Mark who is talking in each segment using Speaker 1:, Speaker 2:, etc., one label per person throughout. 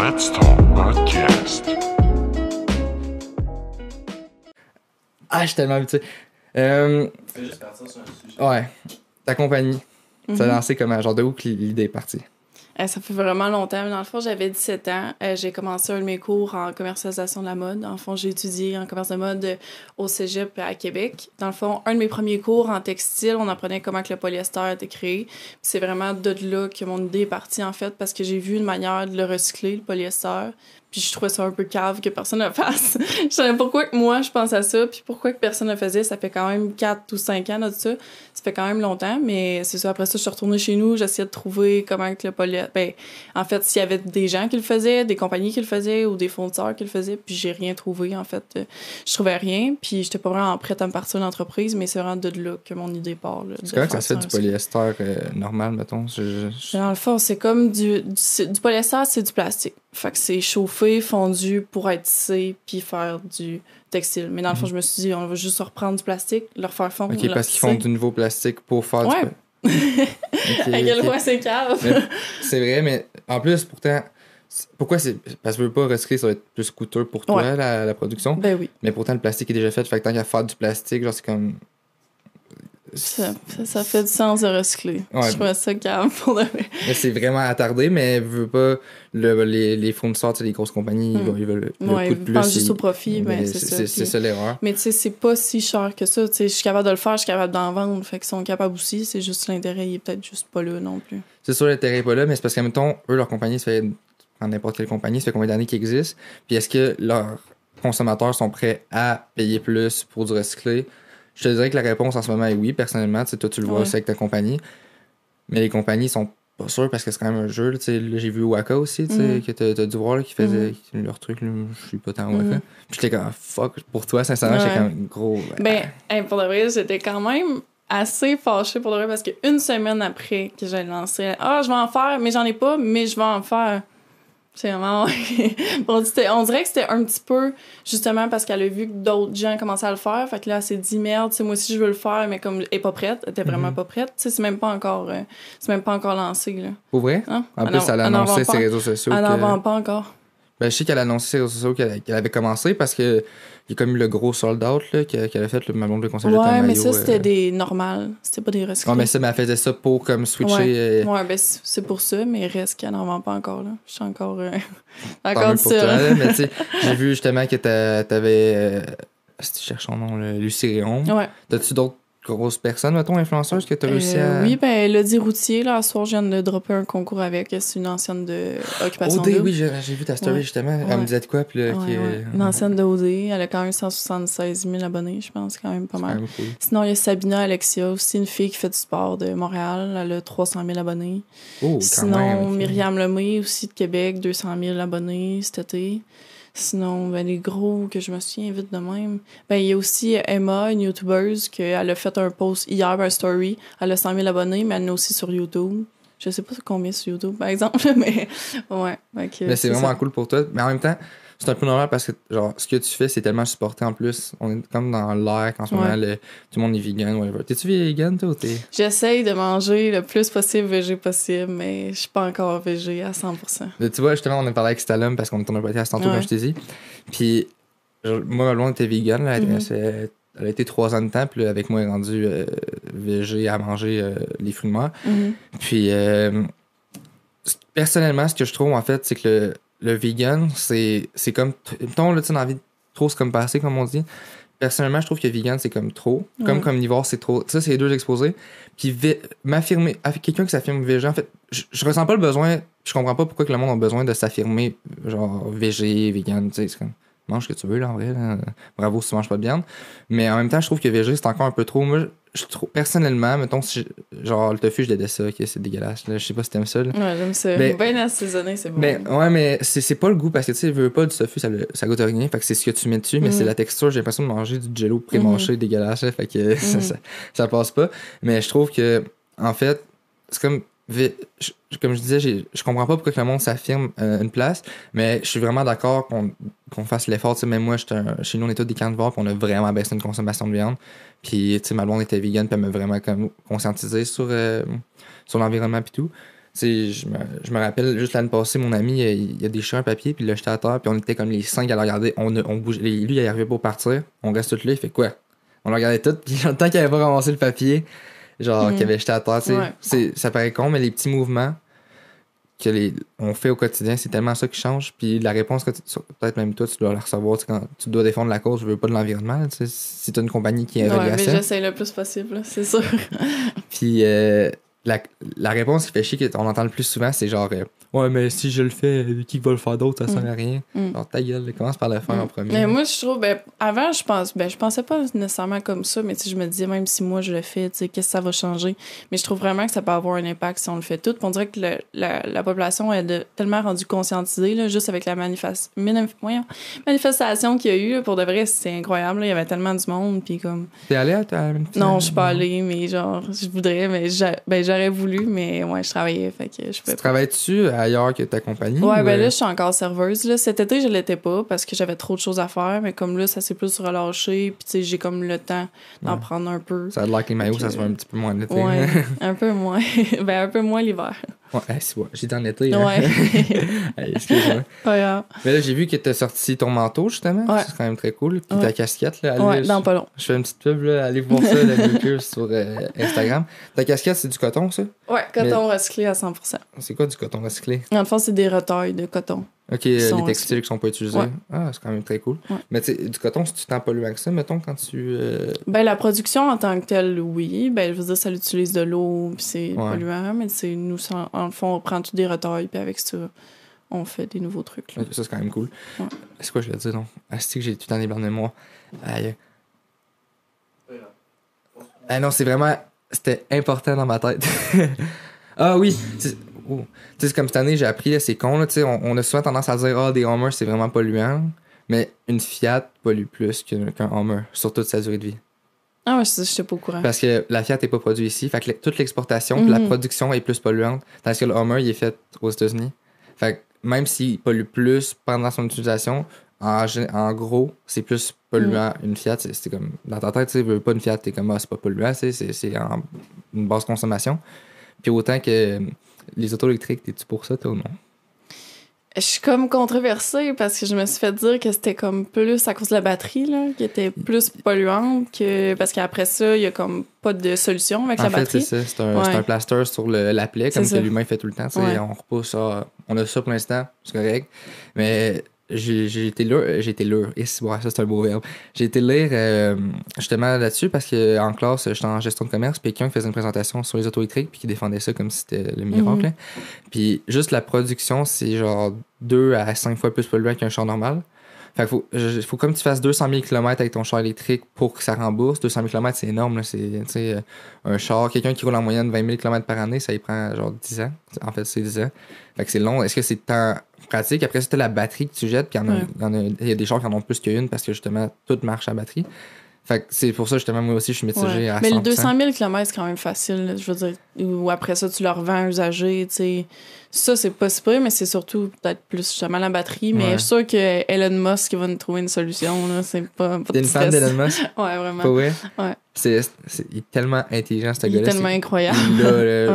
Speaker 1: Let's Talk Podcast.
Speaker 2: Ah, je suis tellement habitué. Euh,
Speaker 3: Fais juste partir sur un sujet.
Speaker 2: ouais, ta compagnie, ça a
Speaker 4: Mhm.
Speaker 2: lancé comment? Genre de où que l'idée est partie?
Speaker 4: Euh, ça fait vraiment longtemps. Dans le fond, j'avais 17 ans. Euh, j'ai commencé un de mes cours en commercialisation de la mode. En fond, j'ai étudié en commerce de mode au cégep à Québec. Dans le fond, un de mes premiers cours en textile, on apprenait comment le polyester était créé. C'est vraiment de là que mon idée est partie, en fait, parce que j'ai vu une manière de le recycler, le polyester. Puis je trouvais ça un peu cave que personne ne le fasse. je savais pourquoi que moi, je pense à ça, puis pourquoi que personne ne le faisait. Ça fait quand même 4 ou 5 ans, là, de ça. Ça fait quand même longtemps, mais c'est ça. Après ça, je suis retournée chez nous, j'essayais de trouver comment que le polyester... Ben, en fait, s'il y avait des gens qui le faisaient, des compagnies qui le faisaient ou des fournisseurs qui le faisaient, puis j'ai rien trouvé, en fait. Euh, Je trouvais rien, puis j'étais pas vraiment prête à me partir de l'entreprise, mais c'est vraiment de là que mon idée part.
Speaker 2: C'est correct que ça fait du polyester euh, normal, mettons. Je- je-
Speaker 4: dans le fond, c'est comme du, du polyester, c'est du plastique. Fait que c'est chauffé, fondu pour être tissé, puis faire du textile. Mais dans le fond, je me suis dit, on va juste reprendre du plastique, le refaire fondre.
Speaker 2: Ok, parce qu'ils font du nouveau plastique pour faire
Speaker 4: Ouais.
Speaker 2: du. Ok,
Speaker 4: À quel point c'est cave.
Speaker 2: C'est vrai, mais en plus, pourtant, pourquoi c'est. Parce que je veux pas recycler, ça va être plus coûteux pour toi,
Speaker 4: Ouais.
Speaker 2: la, la production.
Speaker 4: Ben oui.
Speaker 2: Mais pourtant, le plastique est déjà fait. Fait que tant qu'à faire du plastique, genre, c'est comme.
Speaker 4: Ça, fait du sens de recycler.
Speaker 2: Ouais.
Speaker 4: Je trouvais ça cave pour de
Speaker 2: c'est vraiment attardé, mais veux pas. Le, les, les fournisseurs, les grosses compagnies, ils
Speaker 4: Mm.
Speaker 2: veulent- ils veulent le
Speaker 4: Ouais,
Speaker 2: coût de
Speaker 4: ils
Speaker 2: plus.
Speaker 4: pensent juste au profit, ben c'est ça.
Speaker 2: C'est l'erreur.
Speaker 4: Mais tu sais, c'est pas si cher que ça. Je suis capable de le faire, je suis capable d'en vendre. Fait qu'ils sont capables aussi. C'est juste l'intérêt, il est peut-être juste pas là non plus.
Speaker 2: C'est sûr, l'intérêt est pas là, mais c'est parce qu'à mettons, eux, leur compagnie, ça fait. N'importe quelle compagnie, ça fait combien d'années qu'ils existent. Puis est-ce que leurs consommateurs sont prêts à payer plus pour du recyclé? Je te dirais que la réponse en ce moment est oui, personnellement. Tu sais, toi, tu le vois
Speaker 4: Ouais.
Speaker 2: aussi avec ta compagnie. Mais les compagnies sont pas sûres parce que c'est quand même un jeu. là. J'ai vu Waka aussi, tu sais,
Speaker 4: Mhm.
Speaker 2: que t'as t'as dû voir, là, qui faisait
Speaker 4: Mhm.
Speaker 2: leur truc. Je suis pas tant Waka.
Speaker 4: Mhm.
Speaker 2: Puis j'étais comme, fuck, pour toi, sincèrement, j'étais comme gros.
Speaker 4: Ben, hey, pour de vrai, j'étais quand même assez fâchée pour de vrai parce qu'une semaine après que j'ai lancé, ah, je vais en faire, mais j'en ai pas, mais je vais en faire. C'est vraiment. Bon, c'était- on dirait que c'était un petit peu justement parce qu'elle a vu que d'autres gens commençaient à le faire. Fait que là, elle s'est dit merde, tu sais, moi aussi je veux le faire, mais comme elle est pas prête, elle était vraiment
Speaker 2: Mhm.
Speaker 4: pas prête. Tu sais, c'est même pas encore, euh, c'est même pas encore lancé là.
Speaker 2: Pour vrai?
Speaker 4: Hein?
Speaker 2: En
Speaker 4: Elle
Speaker 2: plus,
Speaker 4: en-
Speaker 2: elle a annoncé ses réseaux sociaux.
Speaker 4: Elle n'en
Speaker 2: que-
Speaker 4: vend pas encore.
Speaker 2: Ben, je sais qu'elle a annoncé sur les réseaux sociaux qu'elle qu'elle avait commencé parce que il y a comme eu le gros sold out là, qu'elle qu'elle a fait, le ma blonde de conseil
Speaker 4: Ouais, mais ça c'était des normales, c'était pas des recyclés.
Speaker 2: Ouais, mais ça, mais elle faisait ça pour comme switcher.
Speaker 4: Ouais.
Speaker 2: euh,
Speaker 4: Ouais, ben c'est pour ça, mais reste qu'elle n'en vend pas encore, là. Je suis encore... euh, encore
Speaker 2: pour toi, là, mais tu sais, j'ai vu justement que t'a- t'avais. Euh, si tu cherches son nom, le Lucie Réon.
Speaker 4: Ouais.
Speaker 2: T'as-tu d'autres grosses personnes, mettons, influenceuses que t'as réussi
Speaker 4: Euh,
Speaker 2: à.
Speaker 4: Oui, ben, Elodie Routier, là, ce soir, je viens de dropper un concours avec. C'est une ancienne de Occupation
Speaker 2: OD, oui, j'ai vu ta story
Speaker 4: Ouais.
Speaker 2: justement. Elle me disait de quoi, puis là,
Speaker 4: Ouais,
Speaker 2: qui, euh,
Speaker 4: Une ancienne de OD. Elle a quand même 176 000 abonnés, je pense, quand même pas
Speaker 2: quand
Speaker 4: mal.
Speaker 2: même.
Speaker 4: Sinon, il y a Sabina Alexia, aussi une fille qui fait du sport de Montréal. Elle a 300 000 abonnés.
Speaker 2: Oh, quand
Speaker 4: Sinon,
Speaker 2: même. ok.
Speaker 4: Myriam Lemay, aussi de Québec, 200 000 abonnés cet été. Sinon, ben, les gros que je me souviens vite de même. Ben, il y a aussi Emma, une YouTubeuse, qu'elle a fait un post hier, un story. Elle a 100 000 abonnés, mais elle a aussi sur YouTube. Je sais pas combien sur YouTube, par exemple, mais ouais.
Speaker 2: Mais c'est vraiment
Speaker 4: ça.
Speaker 2: cool pour toi. Mais en même temps, c'est un peu normal parce que genre ce que tu fais, c'est tellement supporté en plus. On est comme dans l'air qu'en ce
Speaker 4: Ouais.
Speaker 2: moment, le- tout le monde est vegan, whatever. T'es-tu vegan, toi, ou t'es?
Speaker 4: J'essaye de manger le plus possible végé possible, mais je suis pas encore végé à 100%.
Speaker 2: Là, tu vois, justement, on a parlé avec Stalum parce qu'on est un podcast tantôt,
Speaker 4: Ouais.
Speaker 2: comme je t'ai dit. Puis, genre, moi, ma blonde était vegan. Là, elle,
Speaker 4: Mhm.
Speaker 2: elle a été trois ans de temps. Puis, là, avec moi, elle est rendue euh, végé à manger euh, les fruits de mer.
Speaker 4: Mhm.
Speaker 2: Puis, euh, personnellement, ce que je trouve, en fait, c'est que le, le vegan, c'est c'est comme. Mettons, là, tu sais, dans la vie, trop, c'est comme passé, comme on dit. Personnellement, je trouve que vegan, c'est comme trop. Comme
Speaker 4: Ouais.
Speaker 2: carnivore, c'est trop. Ça, c'est les deux exposés. Puis, m'affirmer. Avec quelqu'un qui s'affirme végé, en fait, je, je ressens pas le besoin. Je comprends pas pourquoi que le monde a besoin de s'affirmer, genre, végé, vegan, tu sais, c'est comme. Mange ce que tu veux, là, en vrai. là. Bravo si tu manges pas de viande. Mais en même temps, je trouve que végé, c'est encore un peu trop. Moi, je trouve, personnellement, mettons, si je- genre, le tofu, je déteste ça, ok, c'est dégueulasse. Là. Je sais pas si t'aimes ça. là.
Speaker 4: Ouais, j'aime ça.
Speaker 2: Mais-
Speaker 4: Bien assaisonné, c'est bon.
Speaker 2: Mais ouais, mais c'est c'est pas le goût parce que tu sais, veux pas du tofu, ça, ça goûte rien. Fait que c'est ce que tu mets dessus, mais
Speaker 4: Mhm.
Speaker 2: c'est la texture. J'ai l'impression de manger du jello pré-mâché dégueulasse. là, fait que ça,
Speaker 4: Mhm.
Speaker 2: ça, ça passe pas. Mais je trouve que, en fait, c'est comme comme je disais, je comprends pas pourquoi le monde s'affirme euh, une place, mais je suis vraiment d'accord qu'on fasse l'effort. Même moi, un- chez nous, on est tous des carnivores, puis on a vraiment baissé notre consommation de viande. Puis, tu sais, ma blonde était vegan, puis elle m'a vraiment comme conscientisé sur, euh, sur l'environnement, puis tout. Je me, je me rappelle, juste l'année passée, mon ami, il, il a déchiré un papier, puis il l'a jeté à terre, puis on était comme les cinq à le regarder. On, on lui, il arrivé pour partir, on reste tous là, il fait quoi? On le regardait tout, puis tant qu'il avait pas ramassé le papier, genre,
Speaker 4: Mhm.
Speaker 2: qu'il avait jeté à terre.
Speaker 4: Ouais.
Speaker 2: C'est- Ça paraît con, mais les petits mouvements que les, on fait au quotidien, c'est tellement ça qui change. Puis la réponse que tu- peut-être même toi, tu dois la recevoir quand tu dois défendre la cause, je veux pas de l'environnement. tu sais, Si tu as une compagnie qui est
Speaker 4: Ouais, mais j'essaie le plus possible, c'est sûr.
Speaker 2: Puis euh, la, la réponse qui fait chier qu'on entend le plus souvent, c'est genre euh, Ouais, mais si je le fais, qui va le faire d'autre, ça sert à rien.
Speaker 4: Mm.
Speaker 2: Genre ta gueule, commence par le faire en premier.
Speaker 4: Mais moi, je trouve, ben, avant, je pense, ben, je pensais pas nécessairement comme ça, mais je me disais, même si moi je le fais, qu'est-ce que ça va changer? Mais je trouve vraiment que ça peut avoir un impact si on le fait tout. On dirait que le- la, la population est de- tellement rendue conscientisée, là, juste avec la manifest- minif- voyons, manifestation qu'il y a eu, là, pour de vrai, c'est incroyable, là. Il y avait tellement du monde, puis comme,
Speaker 2: T'es allé à ta
Speaker 4: non, je suis pas allée, mais genre, je voudrais, mais ben, j'aurais voulu, mais ouais, je travaillais, fait que je
Speaker 2: Tu
Speaker 4: pouvais
Speaker 2: travailles-tu ailleurs que ta compagnie?
Speaker 4: Ouais,
Speaker 2: ou,
Speaker 4: ben là, je suis encore serveuse. Là. Cet été, je l'étais pas parce que j'avais trop de choses à faire, mais comme là, ça s'est plus relâché, puis tu sais, j'ai comme le temps d'en
Speaker 2: Ouais.
Speaker 4: prendre un peu.
Speaker 2: Ça a l'air que les maillots, ça se voit un petit peu moins l'été.
Speaker 4: Ouais, un peu moins. ben, un peu moins l'hiver.
Speaker 2: Ouais, c'est vrai. J'étais en été. hein.
Speaker 4: Ouais.
Speaker 2: Hey, Excuse-moi.
Speaker 4: ouais, ouais.
Speaker 2: Mais là, j'ai vu que t'as sorti ton manteau, justement.
Speaker 4: Ouais.
Speaker 2: C'est quand même très cool. Puis
Speaker 4: Ouais.
Speaker 2: ta casquette, là. allez,
Speaker 4: Ouais,
Speaker 2: je-
Speaker 4: dans pas long.
Speaker 2: Je fais une petite pub, là. Allez voir ça, la Milker, sur euh, Instagram. Ta casquette, c'est du coton, ça?
Speaker 4: Ouais, coton recyclé à 100%.
Speaker 2: C'est quoi du coton recyclé?
Speaker 4: Dans le fond, c'est des retailles de coton.
Speaker 2: Ok, les textiles qui sont pas utilisés.
Speaker 4: Ouais.
Speaker 2: Ah, c'est quand même très cool.
Speaker 4: Ouais.
Speaker 2: Mais tu du coton, c'est-tu tant polluant que ça, mettons, quand tu. euh,
Speaker 4: Ben, la production en tant que telle, oui. Ben, je veux dire, ça utilise de l'eau, puis c'est
Speaker 2: Ouais.
Speaker 4: polluant, mais c'est nous, en le fond, on prend tous des retailles, puis avec ça, on fait des nouveaux trucs.
Speaker 2: Ça, c'est quand même cool. C'est quoi, je vais dire, non? Ah, c'est que j'ai tout des blancs de moi. Aïe. Ah non, c'est vraiment. C'était important dans ma tête. ah oui! C'est- oh. Tu sais, c'est comme cette année, j'ai appris, c'est con, là, tu sais, on, on a souvent tendance à dire, ah, des Hummers, c'est vraiment polluant. Mais une Fiat pollue plus qu'un qu'un Hummer sur toute sa durée de vie.
Speaker 4: Ah, ouais, je sais pas au courant.
Speaker 2: Parce que la Fiat n'est pas produite ici. Fait que toute l'exportation la
Speaker 4: Mhm.
Speaker 2: production est plus polluante. Tandis que le Hummer, il est fait aux États-Unis. Fait que même s'il pollue plus pendant son utilisation, en, en gros, c'est plus polluant une Fiat. C'est c'est comme, dans ta tête, tu veux pas une Fiat, t'es comme, ah, c'est pas polluant, c'est une basse consommation. Puis autant que les autos électriques, t'es-tu pour ça, toi, ou non?
Speaker 4: Je suis comme controversée parce que je me suis fait dire que c'était comme plus à cause de la batterie, là, qui était plus polluante que. Parce qu'après ça, il y a comme pas de solution avec
Speaker 2: En
Speaker 4: la
Speaker 2: fait, c'est
Speaker 4: batterie.
Speaker 2: ça. C'est un,
Speaker 4: Ouais.
Speaker 2: c'est un plaster sur le, la plaie, comme que l'humain fait tout le temps.
Speaker 4: Ouais.
Speaker 2: On repousse ça. On a ça pour l'instant, c'est correct. Mais j'ai été lire. J'ai été lire. Et c'est- ouais, ça, c'est un beau verbe. J'ai été lire euh, justement là-dessus parce qu'en classe, j'étais en gestion de commerce, puis quelqu'un qui faisait une présentation sur les auto électriques, puis qui défendait ça comme si c'était le miracle.
Speaker 4: Mhm.
Speaker 2: là. Puis juste la production, c'est genre 2 à 5 fois plus polluant qu'un char normal. Fait qu'il faut, je- faut comme tu fasses 200 000 km avec ton char électrique pour que ça rembourse. 200 000 km, c'est énorme. C'est, euh, un char, quelqu'un qui roule en moyenne 20 000 km par année, ça y prend genre 10 ans. En fait, c'est 10 ans. Fait que c'est long. Est-ce que c'est tant pratique? Après, c'était la batterie que tu jettes, puis il y
Speaker 4: Ouais.
Speaker 2: y a des chars qui en ont plus qu'une parce que justement, tout marche à batterie. Fait que c'est pour ça, justement, moi aussi, je suis mitigé
Speaker 4: Ouais.
Speaker 2: à 100%.
Speaker 4: Mais le 200 000 km, c'est quand même facile. Je veux dire, ou après ça, tu le revends usagé, tu sais. Ça, c'est pas si mais c'est surtout peut-être plus justement la batterie. Mais
Speaker 2: Ouais.
Speaker 4: je suis sûre que Elon Musk va nous trouver une solution. là. C'est pas, pas
Speaker 2: une fan d'Elon Musk?
Speaker 4: Ouais, vraiment.
Speaker 2: Pas?
Speaker 4: Ouais.
Speaker 2: C'est, tellement intelligent, ce
Speaker 4: Il est
Speaker 2: gars-là.
Speaker 4: tellement incroyable.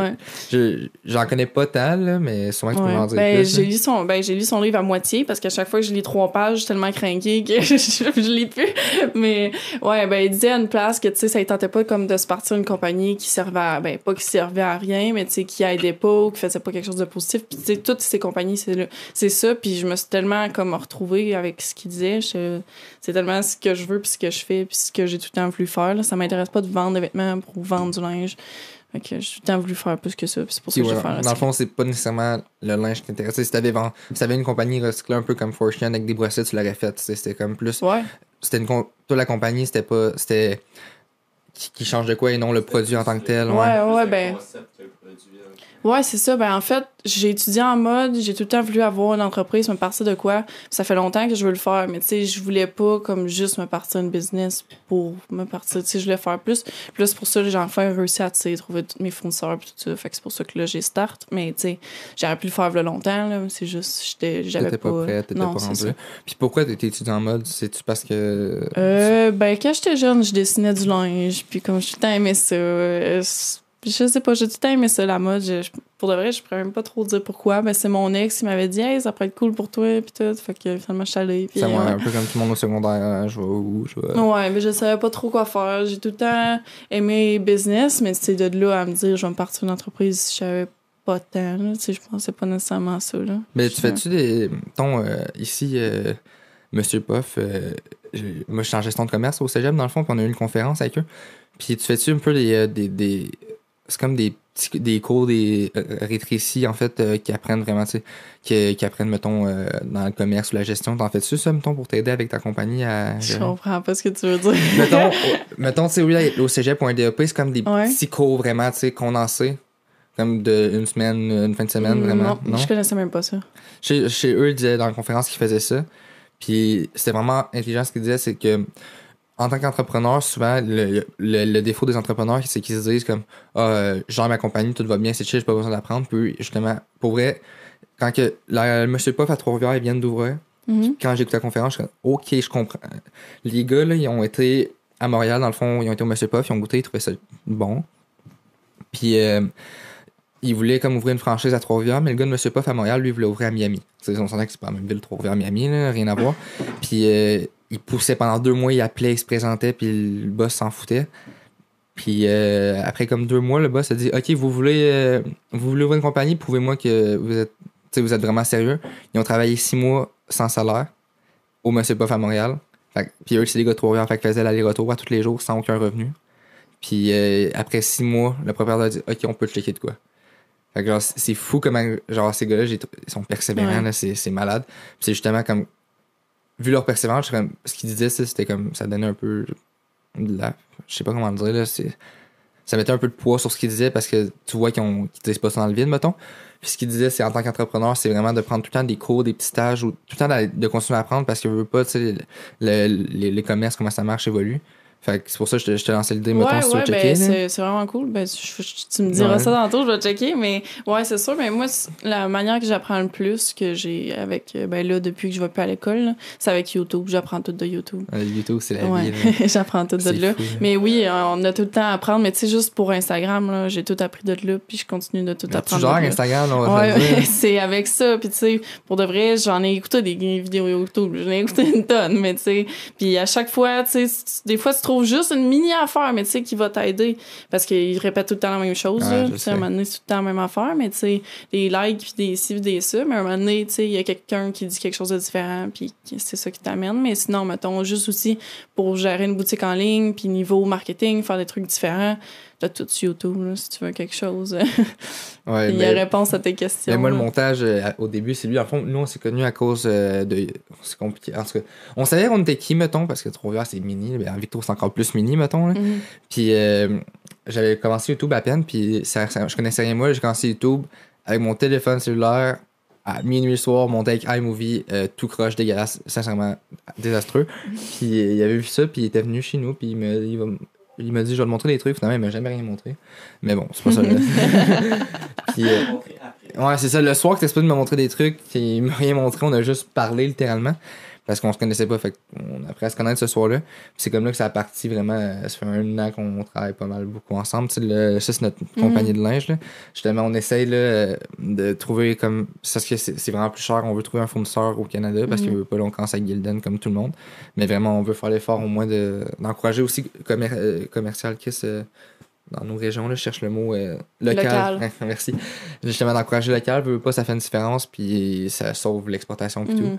Speaker 4: Ouais.
Speaker 2: je- j'en connais pas tant, là, mais sûrement que tu peux m'en dire
Speaker 4: Ben,
Speaker 2: plus.
Speaker 4: j'ai lu son ben, j'ai lu son livre à moitié parce qu'à chaque fois que je lis trois pages, je suis tellement craquée que je, je lis plus. Mais ouais, ben il disait à une place que tu sais ça ne tentait pas comme de se partir une compagnie qui servait à, ben pas qui servait à rien, mais tu sais qui aidait pas ou qui faisait pas quelque chose de positif. Puis toutes ces compagnies c'est ça puis je me suis tellement comme retrouvée avec ce qu'il disait, c'est tellement ce que je veux puis ce que je fais puis ce que j'ai tout le temps voulu faire là, ça m'intéresse pas de vendre des vêtements pour vendre du linge. Fait que j'ai tout le temps voulu faire plus que ça, c'est pour ça que je
Speaker 2: ouais,
Speaker 4: vais faire
Speaker 2: dans le fond, c'est pas nécessairement le linge qui t'intéresse. Si t'avais vend- si t'avais une compagnie recyclée un peu comme Fortune avec des brossettes, tu l'aurais fait. sais, C'était comme plus.
Speaker 4: Ouais.
Speaker 2: C'était une toi la compagnie, c'était pas. C'était qui, qui change de quoi et non le produit en tant que tel. Ouais.
Speaker 4: Ouais, ben.
Speaker 3: concept que le produit.
Speaker 4: Ouais, c'est ça. Ben, en fait, j'ai étudié en mode, j'ai tout le temps voulu avoir une entreprise, me partir de quoi. Ça fait longtemps que je veux le faire, mais tu sais, je voulais pas comme juste me partir une business pour me partir. Tu sais, je voulais faire plus. Puis là, c'est pour ça que j'ai enfin réussi à tu sais, trouver tous mes fournisseurs puis tout ça. Fait que c'est pour ça que là, j'ai start. Mais tu sais, j'aurais pu le faire a longtemps, là. C'est juste, j'étais, j'avais
Speaker 2: T'étais
Speaker 4: pas.
Speaker 2: pas prête, t'étais pas
Speaker 4: c'est
Speaker 2: rendu
Speaker 4: ça.
Speaker 2: là. Puis pourquoi t'étais étudiant en mode? C'est-tu parce que.
Speaker 4: Euh, ben, quand j'étais jeune, je dessinais du linge, puis comme le temps aimé ça. euh, je sais pas, j'ai tout le temps aimé ça, la mode. Je- pour de vrai, je pourrais même pas trop dire pourquoi. Ben, c'est mon ex, il m'avait dit, hey, ça pourrait être cool pour toi, puis tout. Fait que finalement, je suis allée.
Speaker 2: Moi,
Speaker 4: ouais.
Speaker 2: un peu comme tout le monde au secondaire, hein, je vais où, je vais.
Speaker 4: Ouais, mais je savais pas trop quoi faire. J'ai tout le temps aimé business, mais c'est de là à me dire, je vais me partir une entreprise, je savais pas tant, là. Tu sais, je pensais pas nécessairement à ça, là.
Speaker 2: Mais tu fais-tu des. Ton, euh, ici, euh, Monsieur Poff, euh, moi, je suis en gestion de commerce au cégep, dans le fond, puis on a eu une conférence avec eux. Puis tu fais-tu un peu des. euh, des, des- c'est comme des petits des cours, des euh, rétrécis, en fait, euh, qui apprennent vraiment, tu sais, qui, qui apprennent, mettons, euh, dans le commerce ou la gestion. T'en fais-tu ça, mettons, pour t'aider avec ta compagnie à.
Speaker 4: Je comprends pas ce que tu veux dire.
Speaker 2: mettons, mettons tu sais, oui, au cégep ou un DEP, c'est comme des
Speaker 4: Ouais.
Speaker 2: petits cours vraiment, tu sais, condensés. Comme de une semaine, une fin de semaine, vraiment.
Speaker 4: Non, je connaissais même pas ça.
Speaker 2: Chez, chez eux, ils disaient dans la conférence qu'ils faisaient ça. Puis c'était vraiment intelligent ce qu'ils disaient, c'est que en tant qu'entrepreneur, souvent, le, le, le défaut des entrepreneurs, c'est qu'ils se disent comme Ah, euh, genre ma compagnie, tout va bien, c'est chill, j'ai pas besoin d'apprendre. Puis justement, pour vrai, quand que la, le Monsieur Puff à Trois-Rivières, viennent d'ouvrir,
Speaker 4: Mhm.
Speaker 2: quand j'ai écouté la conférence, je suis comme OK, je comprends. Les gars, là, ils ont été à Montréal, dans le fond, ils ont été au Monsieur Puff, ils ont goûté, ils trouvaient ça bon. Puis euh, ils voulaient comme ouvrir une franchise à Trois-Rivières, mais le gars de Monsieur Puff à Montréal, lui, il voulait ouvrir à Miami. Tu sais, on s'entend que c'est pas la même ville, Trois-Rivières, Miami, là, rien à voir. Puis euh, il poussait pendant deux mois, il appelait, il se présentait, puis le boss s'en foutait. Puis euh, après comme deux mois, le boss a dit OK, vous voulez, euh, vous voulez ouvrir une compagnie, prouvez-moi que vous êtes, vous êtes vraiment sérieux. Ils ont travaillé six mois sans salaire au Monsieur Puff à Montréal. Fait puis eux, c'est des gars de Trois-Rivières, fait qu'ils faisaient l'aller-retour à tous les jours sans aucun revenu. Puis euh, après six mois, le propriétaire a dit OK, on peut te checker de quoi. Fait que genre, c'est fou comment genre ces gars-là, ils sont persévérants,
Speaker 4: Ouais.
Speaker 2: là, c'est c'est malade. Puis c'est justement comme vu leur persévérance, comme- ce qu'ils disaient, ça, c'était comme ça donnait un peu de la je sais pas comment le dire là, c'est ça mettait un peu de poids sur ce qu'ils disaient parce que tu vois qu'ils ont qu'ils disent pas ça dans le vide mettons. Puis ce qu'ils disaient c'est en tant qu'entrepreneur, c'est vraiment de prendre tout le temps des cours, des petits stages ou tout le temps de continuer à apprendre parce que je veux pas tu sais le- le- les, les commerces comment ça marche évolue. Fait que c'est pour ça que je te, je te lançais l'idée mettons
Speaker 4: ouais,
Speaker 2: si tu veux checker.
Speaker 4: ben, c'est vraiment cool. Ben, je- je- tu me diras
Speaker 2: Ouais.
Speaker 4: ça tantôt, je vais checker. Mais ouais, c'est sûr. Mais moi, c'est- la manière que j'apprends le plus que j'ai avec, euh, ben là, depuis que je vais plus à l'école, là, c'est avec YouTube. J'apprends tout de YouTube.
Speaker 2: Euh, YouTube, c'est la vie.
Speaker 4: j'apprends tout de
Speaker 2: fou, là.
Speaker 4: Mais oui, on a tout le temps à apprendre. Mais tu sais, juste pour Instagram, là, j'ai tout appris de là, puis je continue de tout
Speaker 2: Mais
Speaker 4: apprendre. de là.
Speaker 2: Instagram, on va
Speaker 4: Ouais, c'est avec ça. Puis, tu sais, pour de vrai, j'en ai écouté des vidéos YouTube. J'en ai écouté une tonne, mais tu sais. Puis, à chaque fois, tu sais, des fois, tu trouves juste une mini affaire, mais tu sais, qui va t'aider. Parce qu'ils répètent tout le temps la même chose.
Speaker 2: Ouais,
Speaker 4: là. sais. à un moment donné, c'est tout le temps la même affaire, mais tu sais, des likes, puis des ci, puis des ça. Mais à un moment donné, tu sais, il y a quelqu'un qui dit quelque chose de différent, puis c'est ça qui t'amène. Mais sinon, mettons, juste aussi pour gérer une boutique en ligne, puis niveau marketing, faire des trucs différents. T'as tout sur YouTube, là, si tu veux quelque chose.
Speaker 2: Ouais,
Speaker 4: Il y a réponse à tes questions.
Speaker 2: Mais moi, le montage, euh, au début, c'est lui. En fond, nous, on s'est connus à cause euh, de. C'est compliqué. On savait on était qui, mettons, parce que Trois-Rivières, c'est mini. Mais en Victo, c'est encore plus mini, mettons. là.
Speaker 4: Mhm.
Speaker 2: Puis euh, j'avais commencé YouTube à peine. Puis ça, ça- je connaissais rien, moi. J'ai commencé YouTube avec mon téléphone cellulaire à minuit le soir, monté avec iMovie, euh, tout croche, dégueulasse, sincèrement désastreux. Puis euh, il avait vu ça, puis il était venu chez nous, puis il m'a il il m'a dit je vais te montrer des trucs. Finalement, il m'a jamais rien montré. Mais bon, c'est pas ça. puis, euh, Ouais, c'est ça. Le soir que t'es supposé de me montrer des trucs, il m'a rien montré, on a juste parlé littéralement. Parce qu'on se connaissait pas, fait qu'on a appris à se connaître ce soir-là. Puis c'est comme là que ça a parti vraiment. euh, Ça fait un an qu'on travaille pas mal beaucoup ensemble. Tu sais, le- ça, c'est notre compagnie de linge. Là. Justement, on essaye là, euh, de trouver comme. Parce que c'est vraiment plus cher. On veut trouver un fournisseur au Canada parce
Speaker 4: Mhm.
Speaker 2: qu'on veut pas là, on commence avec Gildan comme tout le monde. Mais vraiment, on veut faire l'effort au moins de- d'encourager aussi commer- euh, Commercial Kiss. euh, dans nos régions, là, je cherche le mot euh, local.
Speaker 4: Local.
Speaker 2: Merci. Justement, d'encourager le local, veut pas, ça fait une différence, puis ça sauve l'exportation et tout.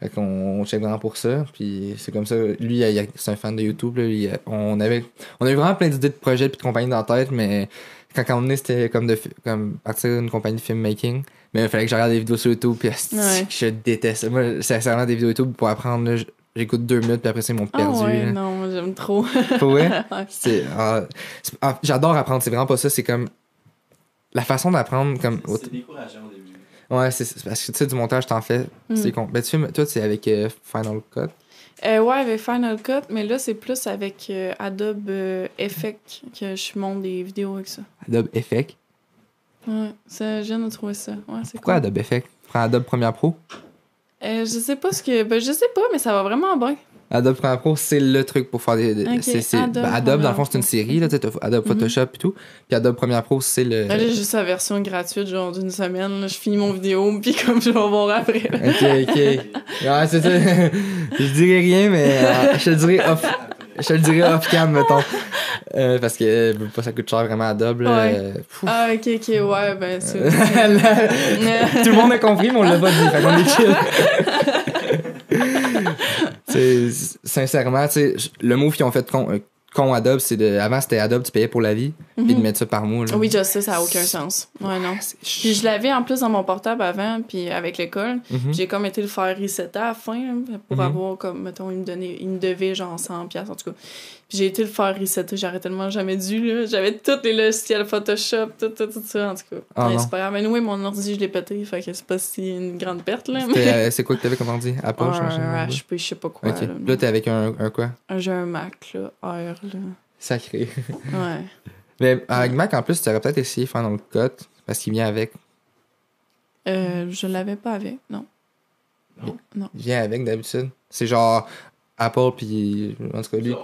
Speaker 2: Fait qu'on on check vraiment pour ça. Puis c'est comme ça. Lui, c'est un fan de YouTube. Là, il- on, avait, on avait vraiment plein d'idées de projets et de compagnies dans la tête, mais quand, quand on est, c'était comme de comme partir d'une compagnie de filmmaking. Mais il fallait que je regarde des vidéos sur YouTube. Puis
Speaker 4: Ouais.
Speaker 2: je déteste. ça. Moi, sincèrement, des vidéos YouTube pour apprendre, là, j'écoute deux minutes, puis après, c'est mon
Speaker 4: Ah
Speaker 2: perdu.
Speaker 4: ouais,
Speaker 2: là.
Speaker 4: non, moi, j'aime trop.
Speaker 2: Pour vrai?
Speaker 4: Ouais.
Speaker 2: C'est, ah, c'est- ah, j'adore apprendre, c'est vraiment pas ça. C'est comme. la façon d'apprendre comme.
Speaker 3: C'est décourageant au début.
Speaker 2: Ouais, c'est parce que tu sais, du montage, t'en fais.
Speaker 4: Mm.
Speaker 2: C'est con. Ben, tu toi, c'est avec euh, Final Cut?
Speaker 4: Euh, ouais, avec Final Cut, mais là, c'est plus avec euh, Adobe euh, Effect que je monte des vidéos avec ça.
Speaker 2: Adobe Effect?
Speaker 4: Ouais, ça, je viens de trouver ça. Ouais, c'est
Speaker 2: Pourquoi
Speaker 4: cool.
Speaker 2: Adobe Effect? Prends Adobe Premiere Pro?
Speaker 4: Euh, je sais pas ce que. Ben, je sais pas, mais ça va vraiment bien.
Speaker 2: Adobe Premiere Pro, c'est le truc pour faire des.
Speaker 4: Adobe
Speaker 2: ben, Adobe, dans le fond, c'est une série, là, Adobe
Speaker 4: Mhm.
Speaker 2: Photoshop et tout. Puis Adobe Premiere Pro, c'est le.
Speaker 4: Là, j'ai juste la version gratuite, genre d'une semaine. là, je finis mon vidéo, puis comme je vais voir après. là.
Speaker 2: Ok, ok. Ouais, c'est ça. je dirais rien, mais euh, je te dirais off. Je le dirais off-cam, mettons. Euh, parce que euh, ça coûte cher vraiment Adobe. Là,
Speaker 4: Ouais.
Speaker 2: pfff.
Speaker 4: Ah, ok, ok, ouais, ben, c'est.
Speaker 2: Tout le monde a compris, mais on l'a pas dit. Fait qu'on est chill. Sincèrement, tu sais, le move qu'ils ont fait con, euh, con Adobe, c'est de. Avant, c'était Adobe, tu payais pour la vie, puis de
Speaker 4: Mhm.
Speaker 2: mettre ça par mois. là.
Speaker 4: Oui, je sais, ça n'a aucun sens. Ouais, non. Puis je l'avais en plus dans mon portable avant, puis avec l'école.
Speaker 2: Mhm.
Speaker 4: J'ai comme été le faire resetter à la fin là, pour
Speaker 2: Mhm.
Speaker 4: avoir comme, mettons, il me, donnait, il me devait genre 100$ piastres, en tout cas. Puis j'ai été le faire resetter, j'aurais tellement jamais dû, là. J'avais tous les logiciels Photoshop, tout, tout, tout ça, en tout cas.
Speaker 2: Ah,
Speaker 4: Ouais,
Speaker 2: non.
Speaker 4: c'est pas grave. Mais oui, mon ordi, je l'ai pété, fait que c'est pas si une grande perte, là.
Speaker 2: C'était, euh, c'est quoi que t'avais comme ordi? Apple,
Speaker 4: un
Speaker 2: je sais
Speaker 4: HP, je sais pas quoi.
Speaker 2: Ok.
Speaker 4: là.
Speaker 2: Là, t'es avec un, un quoi?
Speaker 4: J'ai un Mac, là, Air, là.
Speaker 2: Sacré.
Speaker 4: Ouais.
Speaker 2: Mais avec Mac, en plus, tu aurais peut-être essayé Final Cut, parce qu'il vient avec.
Speaker 4: Euh, je l'avais pas avec, non.
Speaker 3: Non.
Speaker 4: Non.
Speaker 2: Il vient avec d'habitude. C'est genre Apple, puis. En tout cas, lui.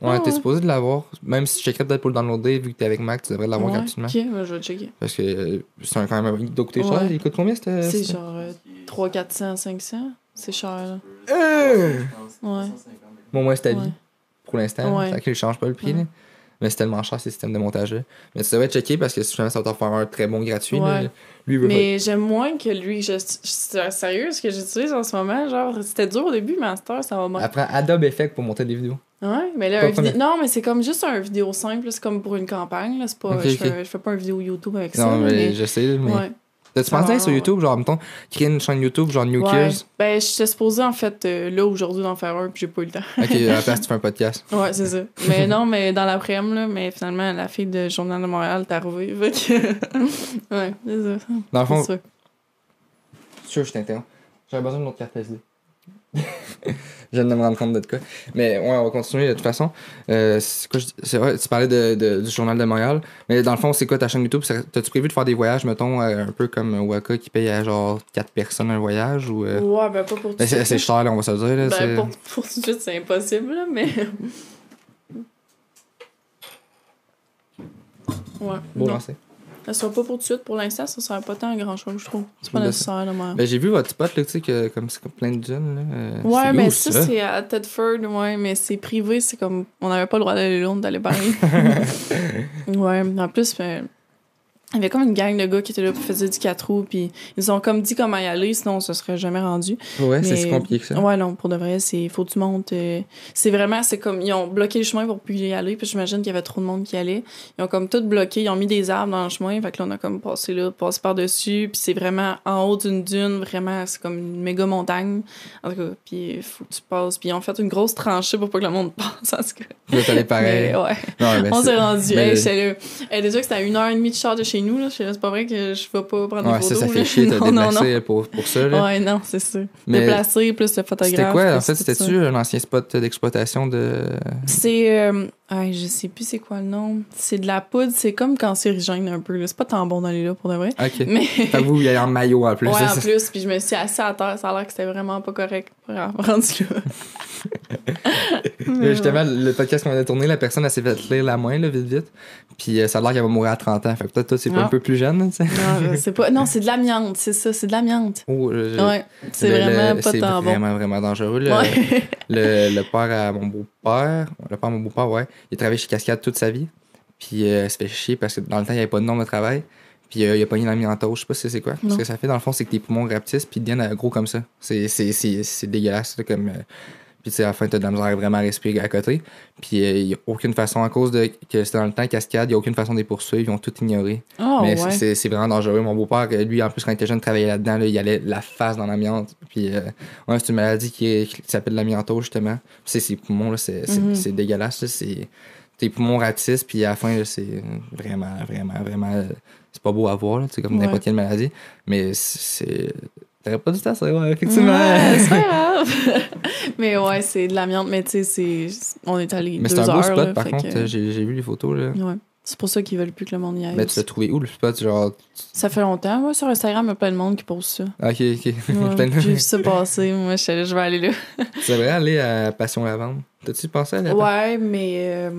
Speaker 2: Ouais,
Speaker 4: Ah
Speaker 2: t'es
Speaker 4: ouais.
Speaker 2: supposé de l'avoir. Même si je checkerais peut-être pour le downloader, vu que t'es avec Mac, tu devrais l'avoir
Speaker 4: Ouais,
Speaker 2: gratuitement.
Speaker 4: Ok, je vais checker.
Speaker 2: Parce que euh, c'est un, quand même. Il doit coûter cher. Il coûte combien c'était
Speaker 4: C'est genre euh, 300, 400, 500. C'est cher, là.
Speaker 2: Euh!
Speaker 4: Ouais.
Speaker 3: 150.
Speaker 2: Bon, moi, c'est ta
Speaker 4: Ouais.
Speaker 2: vie. Pour l'instant.
Speaker 4: Ouais.
Speaker 2: Ça ne change pas le prix. Là. Mais c'est tellement cher, ces systèmes de montage-là. Mais tu devrais checker parce que si jamais ça va t'en faire un très bon gratuit. là, lui, il veut
Speaker 4: Mais j'aime moins que lui. Je, je- sérieux, ce que j'utilise en ce moment, genre, c'était dur au début, mais à cette heure, ça va bien.
Speaker 2: Apprends Adobe Effect pour monter des vidéos.
Speaker 4: Ouais, mais là, un
Speaker 2: premier.
Speaker 4: vidé- non, mais c'est comme juste un vidéo simple, c'est comme pour une campagne, là, c'est pas, je. Fais, je fais pas un vidéo YouTube avec ça.
Speaker 2: non, mais,
Speaker 4: mais,
Speaker 2: je sais. Mais...
Speaker 4: ouais.
Speaker 2: T'as-tu
Speaker 4: Ça
Speaker 2: pensé sur. YouTube, genre, mettons, créer une chaîne YouTube, genre New
Speaker 4: Ouais.
Speaker 2: Kiers
Speaker 4: Ben, j'étais supposée, en fait, euh, là, aujourd'hui, d'en faire un, puis j'ai pas eu le temps.
Speaker 2: Ok, à la place, tu fais un podcast.
Speaker 4: Ouais, c'est ça. Mais non, mais dans l'après-midi, là, mais finalement, la fille de Journal de Montréal est arrivée. Fait que... ouais, c'est ça.
Speaker 2: Dans le fond, sûr, je t'interromps. J'aurais besoin d'une autre carte SD. Je viens de me rendre compte de quoi. Mais ouais, on va continuer de toute façon. Euh, c'est vrai, tu parlais de, de- du Journal de Montréal. Mais dans le fond, c'est quoi ta chaîne YouTube? T'as-tu prévu de faire des voyages, mettons, euh, un peu comme Waka qui paye à genre 4 personnes un voyage ou. euh,
Speaker 4: Ouais, ben, pas pour tout de
Speaker 2: c'est
Speaker 4: suite,
Speaker 2: c'est cher, là, on va se le dire. Là,
Speaker 4: Ben, pour, pour tout de suite, c'est impossible, là, mais. Ouais.
Speaker 2: Beau
Speaker 4: non.
Speaker 2: lancer.
Speaker 4: Ça sera pas pour tout de suite. Pour l'instant, ça sert pas tant à grand chose, je trouve. C'est pas
Speaker 2: Ben,
Speaker 4: nécessaire, là, moi.
Speaker 2: Ben, j'ai vu votre spot, là, tu sais, que comme c'est comme plein de jeunes. Là, euh,
Speaker 4: Ouais, mais
Speaker 2: où,
Speaker 4: ça, c'est à Tedford, ouais, mais c'est privé, c'est comme. On n'avait pas le droit d'aller là, d'aller parler. ouais, en plus, ben, il y avait comme une gang de gars qui étaient là pour faire du 4 roues, puis ils ont comme dit comment y aller, sinon on se serait jamais rendu.
Speaker 2: Ouais, c'est si compliqué que ça.
Speaker 4: Ouais, non, pour de vrai, c'est faut que tu montes. euh, c'est vraiment, c'est comme, ils ont bloqué le chemin pour plus y aller, puis j'imagine qu'il y avait trop de monde qui allait. Ils ont comme tout bloqué, ils ont mis des arbres dans le chemin, fait que là, on a comme passé là, passé par-dessus, puis c'est vraiment en haut d'une dune, vraiment, c'est comme une méga montagne. En tout cas, puis il faut que tu passes, puis ils ont fait une grosse tranchée pour pas que le monde passe, en tout cas.
Speaker 2: Vous êtes allé pareil.
Speaker 4: Mais ouais,
Speaker 2: Non, mais
Speaker 4: on s'est rendu.
Speaker 2: mais-
Speaker 4: Hey, déjà que c'était à une heure et demie de char de chez nous, là. C'est pas vrai que je vais pas prendre
Speaker 2: Ouais,
Speaker 4: des
Speaker 2: ça,
Speaker 4: photos.
Speaker 2: ça fait
Speaker 4: là.
Speaker 2: chier de
Speaker 4: Non, non, non.
Speaker 2: déplacer pour, pour ça. Là.
Speaker 4: Ouais, non, c'est ça.
Speaker 2: Mais
Speaker 4: Déplacer, plus le photographe.
Speaker 2: C'était quoi, en fait?
Speaker 4: ça.
Speaker 2: C'était-tu un ancien spot d'exploitation de.
Speaker 4: C'est. Euh, ah, je sais plus c'est quoi le nom. C'est de la poudre, c'est comme cancérigène un peu. C'est pas tant bon d'aller là pour de vrai.
Speaker 2: Ok.
Speaker 4: Mais.
Speaker 2: Vous, il y a en maillot en plus.
Speaker 4: ouais, en
Speaker 2: c'est-
Speaker 4: plus, puis je me suis assise à terre, ça a l'air que c'était vraiment pas correct pour rendu là.
Speaker 2: Là, Justement, le podcast qu'on a tourné, la personne, elle s'est fait lire la main, là, vite, vite. Puis euh, ça a l'air qu'elle va mourir à 30 ans. Fait que peut-être toi, c'est pas
Speaker 4: Ah.
Speaker 2: un peu plus jeune.
Speaker 4: Non, je sais pas. Non, c'est de l'amiante, c'est ça, c'est de l'amiante.
Speaker 2: Oh, je- je-
Speaker 4: Ouais, c'est
Speaker 2: le-
Speaker 4: vraiment pas
Speaker 2: c'est
Speaker 4: tant bon.
Speaker 2: vraiment, vraiment dangereux. Le,
Speaker 4: Ouais.
Speaker 2: le, le père à mon beau-père, le père à mon beau-père, ouais, il a travaillé chez Cascade toute sa vie. Puis euh, se fait chier parce que dans le temps, il n'y avait pas de nom de travail. Puis euh, il a pas une l'amiantose, je sais pas si c'est quoi.
Speaker 4: Non.
Speaker 2: Ce que ça fait, dans le fond, c'est que tes poumons rapetissent puis ils deviennent gros comme ça. C'est, c'est, c'est, c'est dégueulasse. là, comme, euh, puis tu sais, à la fin, t'as de la misère vraiment à respirer à côté. Puis euh, il n'y a aucune façon, à cause de que c'était dans le temps Cascade, il n'y a aucune façon de les poursuivre. Ils ont tout ignoré.
Speaker 4: Oh,
Speaker 2: Mais
Speaker 4: ouais.
Speaker 2: c'est, c'est vraiment dangereux. Mon beau-père, euh, lui, en plus, quand il était jeune, travaillait là-dedans. là, il allait la face dans l'amiante. Puis, euh, ouais, c'est une maladie qui, est- qui s'appelle l'amiantose, justement. Puis c'est ses poumons, là, c'est, c'est,
Speaker 4: Mhm.
Speaker 2: c'est dégueulasse. là, c'est, tes poumons ratissent, puis à la fin, c'est vraiment, vraiment, vraiment. euh, c'est pas beau à voir, sais, comme
Speaker 4: Ouais.
Speaker 2: n'importe quelle maladie. Mais c'est. T'aurais pas dû t'asseoir, ouais, effectivement.
Speaker 4: Ouais, c'est pas grave. mais ouais, c'est de l'amiante, mais tu sais, c'est... on est allé
Speaker 2: mais
Speaker 4: deux
Speaker 2: c'est un beau
Speaker 4: heures,
Speaker 2: spot,
Speaker 4: là,
Speaker 2: par contre.
Speaker 4: que-
Speaker 2: J'ai vu les photos, là.
Speaker 4: Ouais. C'est pour ça qu'ils veulent plus que le monde y aille.
Speaker 2: Mais tu l'as trouvé où, le spot? Genre?
Speaker 4: Ça fait longtemps. Moi, sur Instagram, il y a plein de monde qui pose ça.
Speaker 2: Ah, Ok, ok.
Speaker 4: Ouais,
Speaker 2: Plein de-
Speaker 4: J'ai vu ça passer. Moi, je je vais aller là.
Speaker 2: Tu devrais aller à Passion Lavande. T'as-tu pensé à la
Speaker 4: Ouais, mais euh,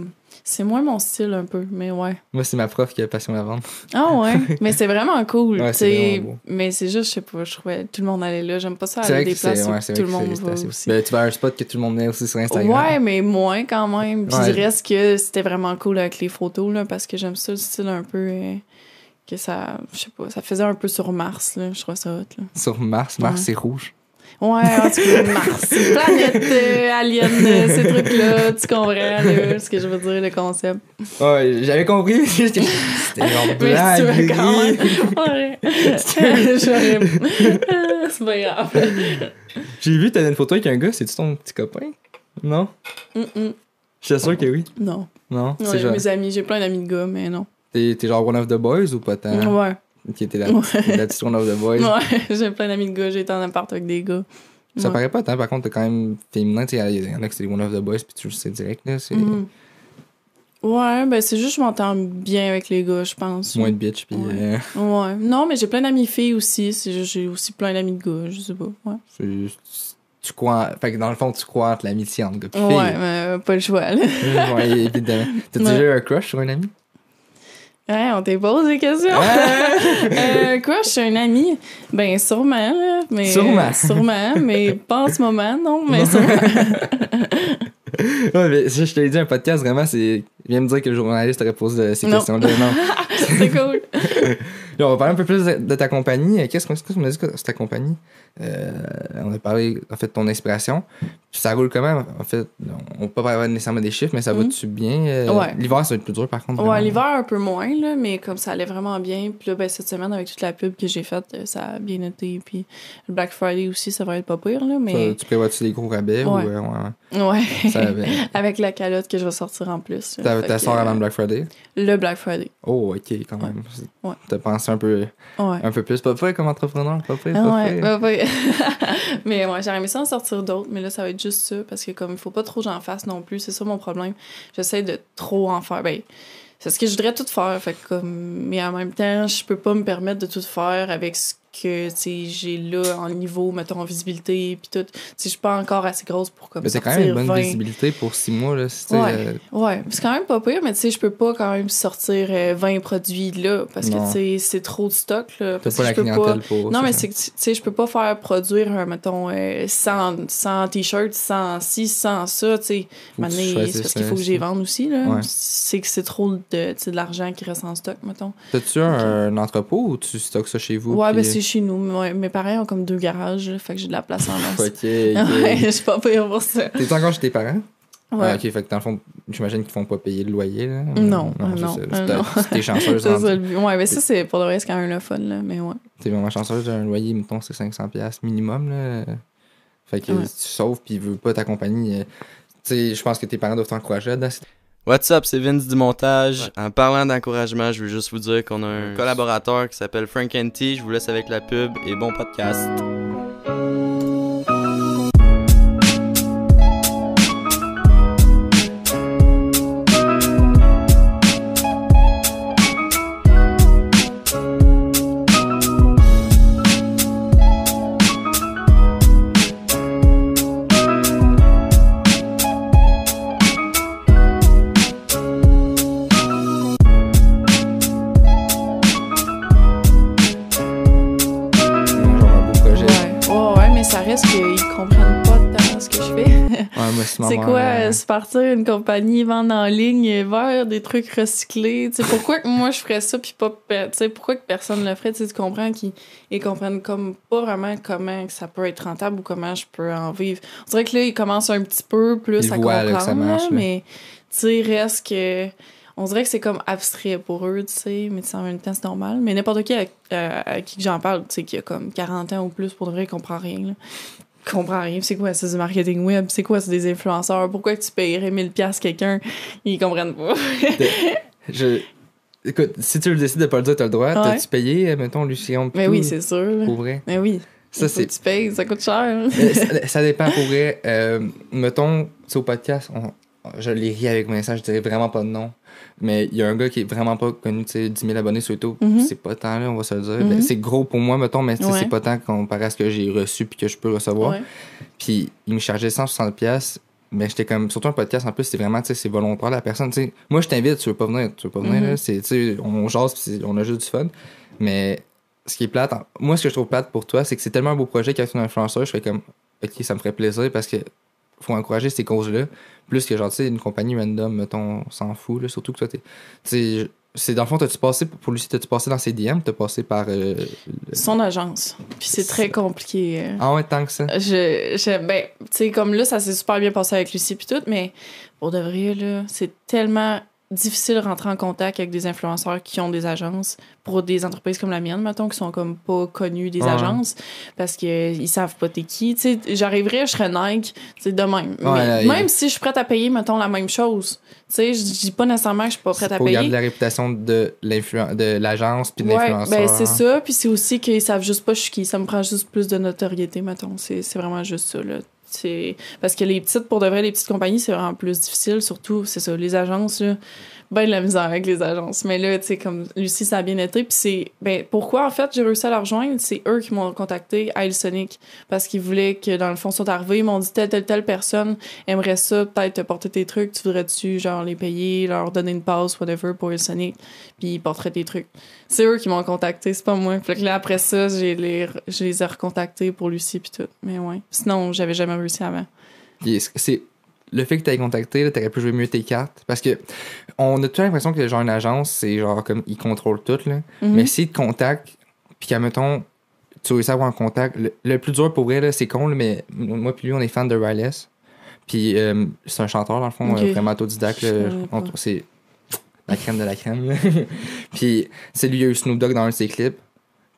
Speaker 4: c'est moins mon style un peu. Mais ouais.
Speaker 2: Moi, c'est ma prof qui a Passion Lavande.
Speaker 4: Ah ouais? mais c'est vraiment cool.
Speaker 2: Ouais, c'est.
Speaker 4: Mais c'est juste, je sais pas, je trouvais tout le monde allait là. J'aime pas ça aller à des places où
Speaker 2: ouais,
Speaker 4: tout le monde va aussi.
Speaker 2: Ben, tu vas à un spot que tout le monde met aussi sur Instagram.
Speaker 4: Ouais, mais moins quand même. Puis
Speaker 2: Ouais.
Speaker 4: il reste que c'était vraiment cool avec les photos, là, parce que j'aime ça, le style un peu. euh, que ça. Je sais pas, ça faisait un peu sur Mars, là. Je trouve ça hot, là.
Speaker 2: Sur Mars, Mars c'est rouge.
Speaker 4: Ouais, en tout cas, Mars. Planète, euh, alien, euh, ces trucs-là. Tu comprends, là, ce que je veux dire, le concept.
Speaker 2: Ouais, j'avais compris. C'était genre
Speaker 4: Mais
Speaker 2: blanc,
Speaker 4: tu veux quand même. Ouais. C'est pas grave.
Speaker 2: J'ai vu, t'avais une photo avec un gars, c'est-tu ton petit copain? Non?
Speaker 4: Mm-mm.
Speaker 2: J'étais sûr que oui.
Speaker 4: Non.
Speaker 2: Non?
Speaker 4: Ouais,
Speaker 2: c'est genre.
Speaker 4: mes amis, j'ai plein d'amis de gars, mais non.
Speaker 2: T'es t'es genre one of the boys ou pas tant?
Speaker 4: Ouais.
Speaker 2: Qui était la,
Speaker 4: Ouais.
Speaker 2: la petite one of the boys?
Speaker 4: Ouais, j'ai plein d'amis de gars, été en appart avec des gars.
Speaker 2: Ça
Speaker 4: Ouais.
Speaker 2: paraît pas tant, par contre, t'es quand même féminin. Il y en a qui c'est des one of the boys, puis tu le sais direct, là. C'est
Speaker 4: Mhm. Ouais, ben c'est juste que je m'entends bien avec les gars, je pense.
Speaker 2: moins de bitch, puis
Speaker 4: Ouais.
Speaker 2: euh,
Speaker 4: Ouais. Non, mais j'ai plein d'amis filles aussi. C'est juste j'ai aussi plein d'amis de gars, je sais pas. Ouais,
Speaker 2: c'est- tu crois. Fait que dans le fond, tu crois entre l'amitié entre gars
Speaker 4: ouais
Speaker 2: filles.
Speaker 4: mais euh, pas le choix, là.
Speaker 2: ouais, évidemment. T'as
Speaker 4: Ouais.
Speaker 2: déjà eu un crush sur un ami?
Speaker 4: Ouais, on t'est posé des questions. euh, quoi, je suis un ami? Ben, sûrement, là. Mais,
Speaker 2: Sûrement.
Speaker 4: sûrement, mais pas en ce moment, non, mais sûrement.
Speaker 2: ouais, mais ça, je te l'ai dit, un podcast, vraiment, c'est. Viens me dire que le journaliste aurait posé ces questions-là. Non.
Speaker 4: C'est cool.
Speaker 2: Là, on va parler un peu plus de, ta compagnie. Euh, Qu'est-ce qu'on qu'on a dit c'est ta compagnie? Euh, on a parlé, en fait, de ton inspiration. Puis ça roule comment? En fait, on peut pas avoir nécessairement des chiffres, mais ça
Speaker 4: Mhm.
Speaker 2: va-tu bien? Euh,
Speaker 4: Ouais.
Speaker 2: L'hiver, ça va être plus dur, par contre.
Speaker 4: Ouais, l'hiver un peu moins, là, mais comme ça allait vraiment bien. Puis là, ben, cette semaine, avec toute la pub que j'ai faite, ça a bien été. Puis le Black Friday aussi, ça va être pas pire, là, mais...
Speaker 2: Ça, tu prévois-tu des gros rabais?
Speaker 4: Ouais.
Speaker 2: Ou, euh, ouais,
Speaker 4: Ouais.
Speaker 2: ça avait-
Speaker 4: avec la calotte que je vais sortir en plus.
Speaker 2: T'as
Speaker 4: Fait
Speaker 2: ta
Speaker 4: que,
Speaker 2: soeur
Speaker 4: euh,
Speaker 2: avant le Black Friday?
Speaker 4: Le Black Friday.
Speaker 2: Oh, ok, quand même.
Speaker 4: Ouais.
Speaker 2: T'as pensé un peu,
Speaker 4: Ouais.
Speaker 2: un peu plus. Pas prêt comme entrepreneur, pas prêt, pas
Speaker 4: ouais,
Speaker 2: prêt.
Speaker 4: ouais, ouais. mais ouais, j'aurais aimé ça en sortir d'autres, mais là, ça va être juste ça, parce que comme il faut pas trop que j'en fasse non plus, c'est ça mon problème. J'essaie de trop en faire. Ben, c'est ce que je voudrais tout faire, fait comme... Mais en même temps, je peux pas me permettre de tout faire avec ce que, j'ai là en niveau, mettons, en visibilité, puis tout. Je suis pas encore assez grosse pour comme
Speaker 2: Mais c'est quand même une bonne
Speaker 4: 20.
Speaker 2: visibilité pour six mois, là. si,
Speaker 4: Ouais.
Speaker 2: euh,
Speaker 4: Ouais, c'est quand même pas pire, mais tu sais, je peux pas quand même sortir euh, 20 produits là, parce que,
Speaker 2: Non.
Speaker 4: tu sais, c'est trop de stock, là.
Speaker 2: T'as
Speaker 4: parce
Speaker 2: pas
Speaker 4: que
Speaker 2: la clientèle pour.
Speaker 4: Non, mais c'est que, tu sais, je peux pas faire produire, euh, mettons, euh, 100, 100 t-shirts, 100 ci, 100 ça, tu sais. C'est parce qu'il faut
Speaker 2: euh,
Speaker 4: que j'y vende aussi, là.
Speaker 2: Ouais.
Speaker 4: C'est que c'est trop de, de l'argent qui reste en stock, mettons.
Speaker 2: T'as-tu un, entrepôt ou tu stockes ça chez vous?
Speaker 4: ouais, ben c'est chez nous. Mes parents ont comme deux garages, là, fait que j'ai de la place en masse.
Speaker 2: Ok,
Speaker 4: ouais, je suis pas pire pour ça.
Speaker 2: T'es encore chez tes parents?
Speaker 4: Ouais.
Speaker 2: Ah, ok, fait que dans le fond, j'imagine qu'ils font pas payer le loyer, là.
Speaker 4: Non, ah,
Speaker 2: c'est
Speaker 4: non, ah, non.
Speaker 2: T'es chanceuse.
Speaker 4: C'est ça le but. Ouais, mais ça, c'est pour le reste quand même le fun, là, mais ouais.
Speaker 2: T'es vraiment chanceuse d'un loyer, mettons, c'est 500$ minimum, là. Fait que
Speaker 4: Ouais.
Speaker 2: tu sauves, puis ils veulent pas ta compagnie. euh, Tu sais, je pense que tes parents doivent t'encourager là-dedans.
Speaker 3: What's up, c'est Vince du montage. En parlant d'encouragement, je veux juste vous dire qu'on a un collaborateur qui s'appelle Frank T. Je vous laisse avec la pub et bon podcast.
Speaker 2: C'est
Speaker 4: quoi,
Speaker 2: euh,
Speaker 4: euh, se partir une compagnie, vendre en ligne, vers des trucs recyclés? Tu sais, pourquoi que moi je ferais ça, puis pas. pe- Tu sais, pourquoi que personne le ferait? Tu sais, tu comprends qu'ils ils comprennent comme pas vraiment comment que ça peut être rentable ou comment je peux en vivre. On dirait que là, ils commencent un petit peu plus
Speaker 2: Ils
Speaker 4: à
Speaker 2: voient, là,
Speaker 4: comprendre,
Speaker 2: que ça marche,
Speaker 4: là, mais tu sais, reste que. On dirait que c'est comme abstrait pour eux, tu sais, mais en même temps, c'est normal. Mais n'importe qui à, à- à qui que j'en parle, tu sais, qui a comme 40 ans ou plus, pour de vrai, comprend rien, là comprend rien. C'est quoi, c'est du marketing web? C'est quoi, c'est des influenceurs? Pourquoi tu payerais 1000$ piastres quelqu'un? Ils comprennent pas.
Speaker 2: Je, Écoute, si tu le décides de pas le dire, t'as le droit.
Speaker 4: Ouais.
Speaker 2: T'as-tu payé, mettons, Lucien
Speaker 4: Mais
Speaker 2: Pitou,
Speaker 4: oui, c'est sûr.
Speaker 2: Pour vrai?
Speaker 4: Mais oui.
Speaker 2: Ça, c'est.
Speaker 4: tu payes, ça coûte cher.
Speaker 2: Mais ça, ça dépend pour vrai. Euh, mettons, tu au podcast, on- je les ris avec Vincent, je dirais vraiment pas de nom. Mais il y a un gars qui est vraiment pas connu, tu sais, 10 000 abonnés sur YouTube.
Speaker 4: Mhm.
Speaker 2: C'est pas tant, là, on va se le dire.
Speaker 4: Mhm.
Speaker 2: Ben, c'est gros pour moi, mettons, mais
Speaker 4: Ouais.
Speaker 2: c'est pas tant comparé à ce que j'ai reçu puis que je peux recevoir.
Speaker 4: Ouais.
Speaker 2: Puis il me chargeait 160$. pièces Mais j'étais comme, surtout un podcast, en plus, c'est vraiment, tu sais, c'est volontaire, la personne. Tu sais, moi, je t'invite, tu veux pas venir, tu veux pas venir,
Speaker 4: Mhm.
Speaker 2: là. C'est, tu sais, on jase, puis c'est- on a juste du fun. Mais ce qui est plate, moi, ce que je trouve plate pour toi, c'est que c'est tellement un beau projet qu'avec un influenceur, je fais comme, ok, ça me ferait plaisir parce que faut encourager ces causes-là. Plus que, genre, tu sais, une compagnie random, mettons, on s'en fout, là. Surtout que toi, t'es. Tu sais, c'est dans le fond, t'as-tu passé, pour Lucie, t'as-tu passé dans ses DM, t'as passé par. euh, le-
Speaker 4: Son agence. Puis c'est très compliqué. euh.
Speaker 2: Ah ouais, tant que ça.
Speaker 4: Je, je- ben, tu sais, comme là, ça s'est super bien passé avec Lucie puis tout, mais pour de vrai, là, c'est tellement difficile de rentrer en contact avec des influenceurs qui ont des agences pour des entreprises comme la mienne, mettons, qui sont comme pas connues des
Speaker 2: Ouais.
Speaker 4: agences parce qu'ils savent pas t'es qui. Tu sais, j'arriverais, je serais Nike, c'est de même.
Speaker 2: Ouais,
Speaker 4: Mais
Speaker 2: là,
Speaker 4: même
Speaker 2: il-
Speaker 4: si je suis prête à payer, mettons, la même chose, tu sais, je dis pas nécessairement que je suis pas prête à payer.
Speaker 2: garder la réputation de l'agence puis de
Speaker 4: Ouais,
Speaker 2: l'influenceur.
Speaker 4: ben c'est ça. Puis c'est aussi qu'ils savent juste pas je suis qui. Ça me prend juste plus de notoriété, mettons. C'est c'est vraiment juste ça, là. C'est- Parce que les petites, pour de vrai, les petites compagnies, c'est vraiment plus difficile. Surtout, c'est ça, les agences, là. Ben de la misère avec les agences. Mais là, tu sais, comme Lucie, ça a bien été. Puis c'est. Ben, pourquoi, en fait, j'ai réussi à la rejoindre? C'est eux qui m'ont contacté à Sonic Parce qu'ils voulaient que, dans le fond, ils sont arrivés. Ils m'ont dit, telle, telle, telle personne aimerait ça, peut-être te porter tes trucs. Tu voudrais-tu, genre, les payer, leur donner une passe, whatever, pour Sonic Puis ils porteraient tes trucs. C'est eux qui m'ont contacté, c'est pas moi. Fait que là, après ça, j'ai les, je les ai recontactés pour Lucie puis tout. Mais ouais. Sinon, j'avais jamais réussi avant.
Speaker 2: C'est le fait que tu aies contacté, t'aurais pu jouer mieux tes cartes? Parce que on a toujours l'impression que genre une agence, c'est genre comme ils contrôlent tout. Là.
Speaker 4: Mhm.
Speaker 2: Mais s'ils te contactent, puis qu'à mettons, tu réussis à avoir un contact, le, le plus dur pour vrai, là, c'est con, là, mais moi puis lui, on est fan de Riles. Puis euh, c'est un chanteur, dans le fond, euh, vraiment autodidacte. C'est la crème de la crème. puis c'est lui, il y a eu Snoop Dogg dans un de ses clips.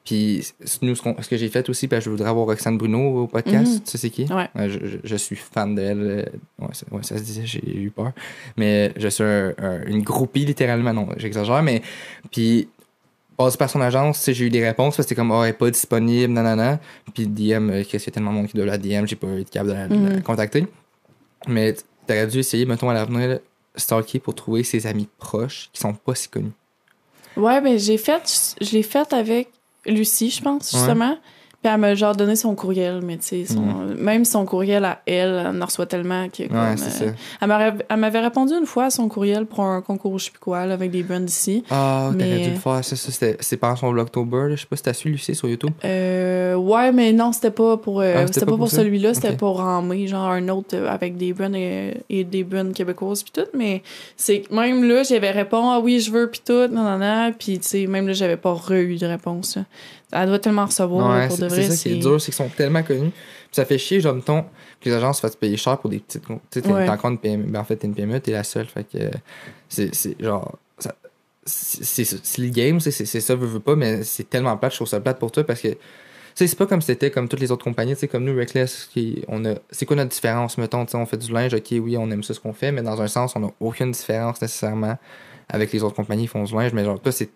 Speaker 2: Puis nous, ce, que j'ai fait aussi, ben, je voudrais avoir Roxane Bruno au podcast.
Speaker 4: Mhm.
Speaker 2: Tu sais c'est qui?
Speaker 4: Ouais.
Speaker 2: je, je- je suis fan d'elle. euh, Ouais, ça, ouais, ça se disait, j'ai eu peur. Mais je suis un- un- une groupie, littéralement. Non, j'exagère, mais. Puis, passé par son agence, j'ai eu des réponses. parce que C'était comme, oh, elle est pas disponible, nanana. Puis, DM, euh, Chris, il y a tellement de monde qui doit la DM, j'ai pas eu de capable de la, la
Speaker 4: Mhm.
Speaker 2: contacter. Mais t'aurais dû essayer, mettons, à l'avenir, là, stalker pour trouver ses amis proches qui sont pas si connus.
Speaker 4: Ouais, ben j'ai fait, je l'ai fait avec Lucie, je pense,
Speaker 2: Ouais.
Speaker 4: Puis elle m'a genre donné son courriel, mais tu sais, son- même son courriel à elle, elle en reçoit tellement que. comme,
Speaker 2: Ouais, c'est
Speaker 4: euh,
Speaker 2: ça.
Speaker 4: Elle m'avait répondu une fois à son courriel pour un concours, je sais plus quoi, là, avec des brands ici.
Speaker 2: Ah, t'aurais
Speaker 4: Mais-
Speaker 2: dû le faire. Ça, ça, c'était- c'est pendant son Vlogtober, là. Je sais pas si t'as su, Lucie, sur YouTube.
Speaker 4: Euh, ouais, mais non, c'était pas pour, euh,
Speaker 2: Ah, c'était pas
Speaker 4: pas
Speaker 2: pour
Speaker 4: celui-là, c'était pour en mai, genre un autre euh, avec des brands et, et des brands québécoises puis tout, mais c'est que même là, j'avais répondu ah oui, je veux puis tout, non non non, puis tu sais même là, j'avais pas re-eu de réponse. là. Elle doit tellement recevoir là, pour
Speaker 2: c'est c'est ça qui est dur, c'est qu'ils sont tellement connus. Puis ça fait chier, genre, mettons, que les agences se fassent payer cher pour des petites. Tu sais, t'es
Speaker 4: Ouais.
Speaker 2: encore une PME. Ben, en fait, t'es une PME, t'es la seule. Fait que c'est genre. C'est le game, c'est ça, veux, veux pas, mais c'est tellement plate, je trouve ça plate pour toi parce que. tu sais, c'est pas comme c'était comme toutes les autres compagnies, tu sais, comme nous, Reckless, qui, on a, c'est quoi notre différence, mettons, tu sais, on fait du linge, ok, oui, on aime ça ce qu'on fait, mais dans un sens, on n'a aucune différence nécessairement avec les autres compagnies qui font du linge, mais genre, toi, c'est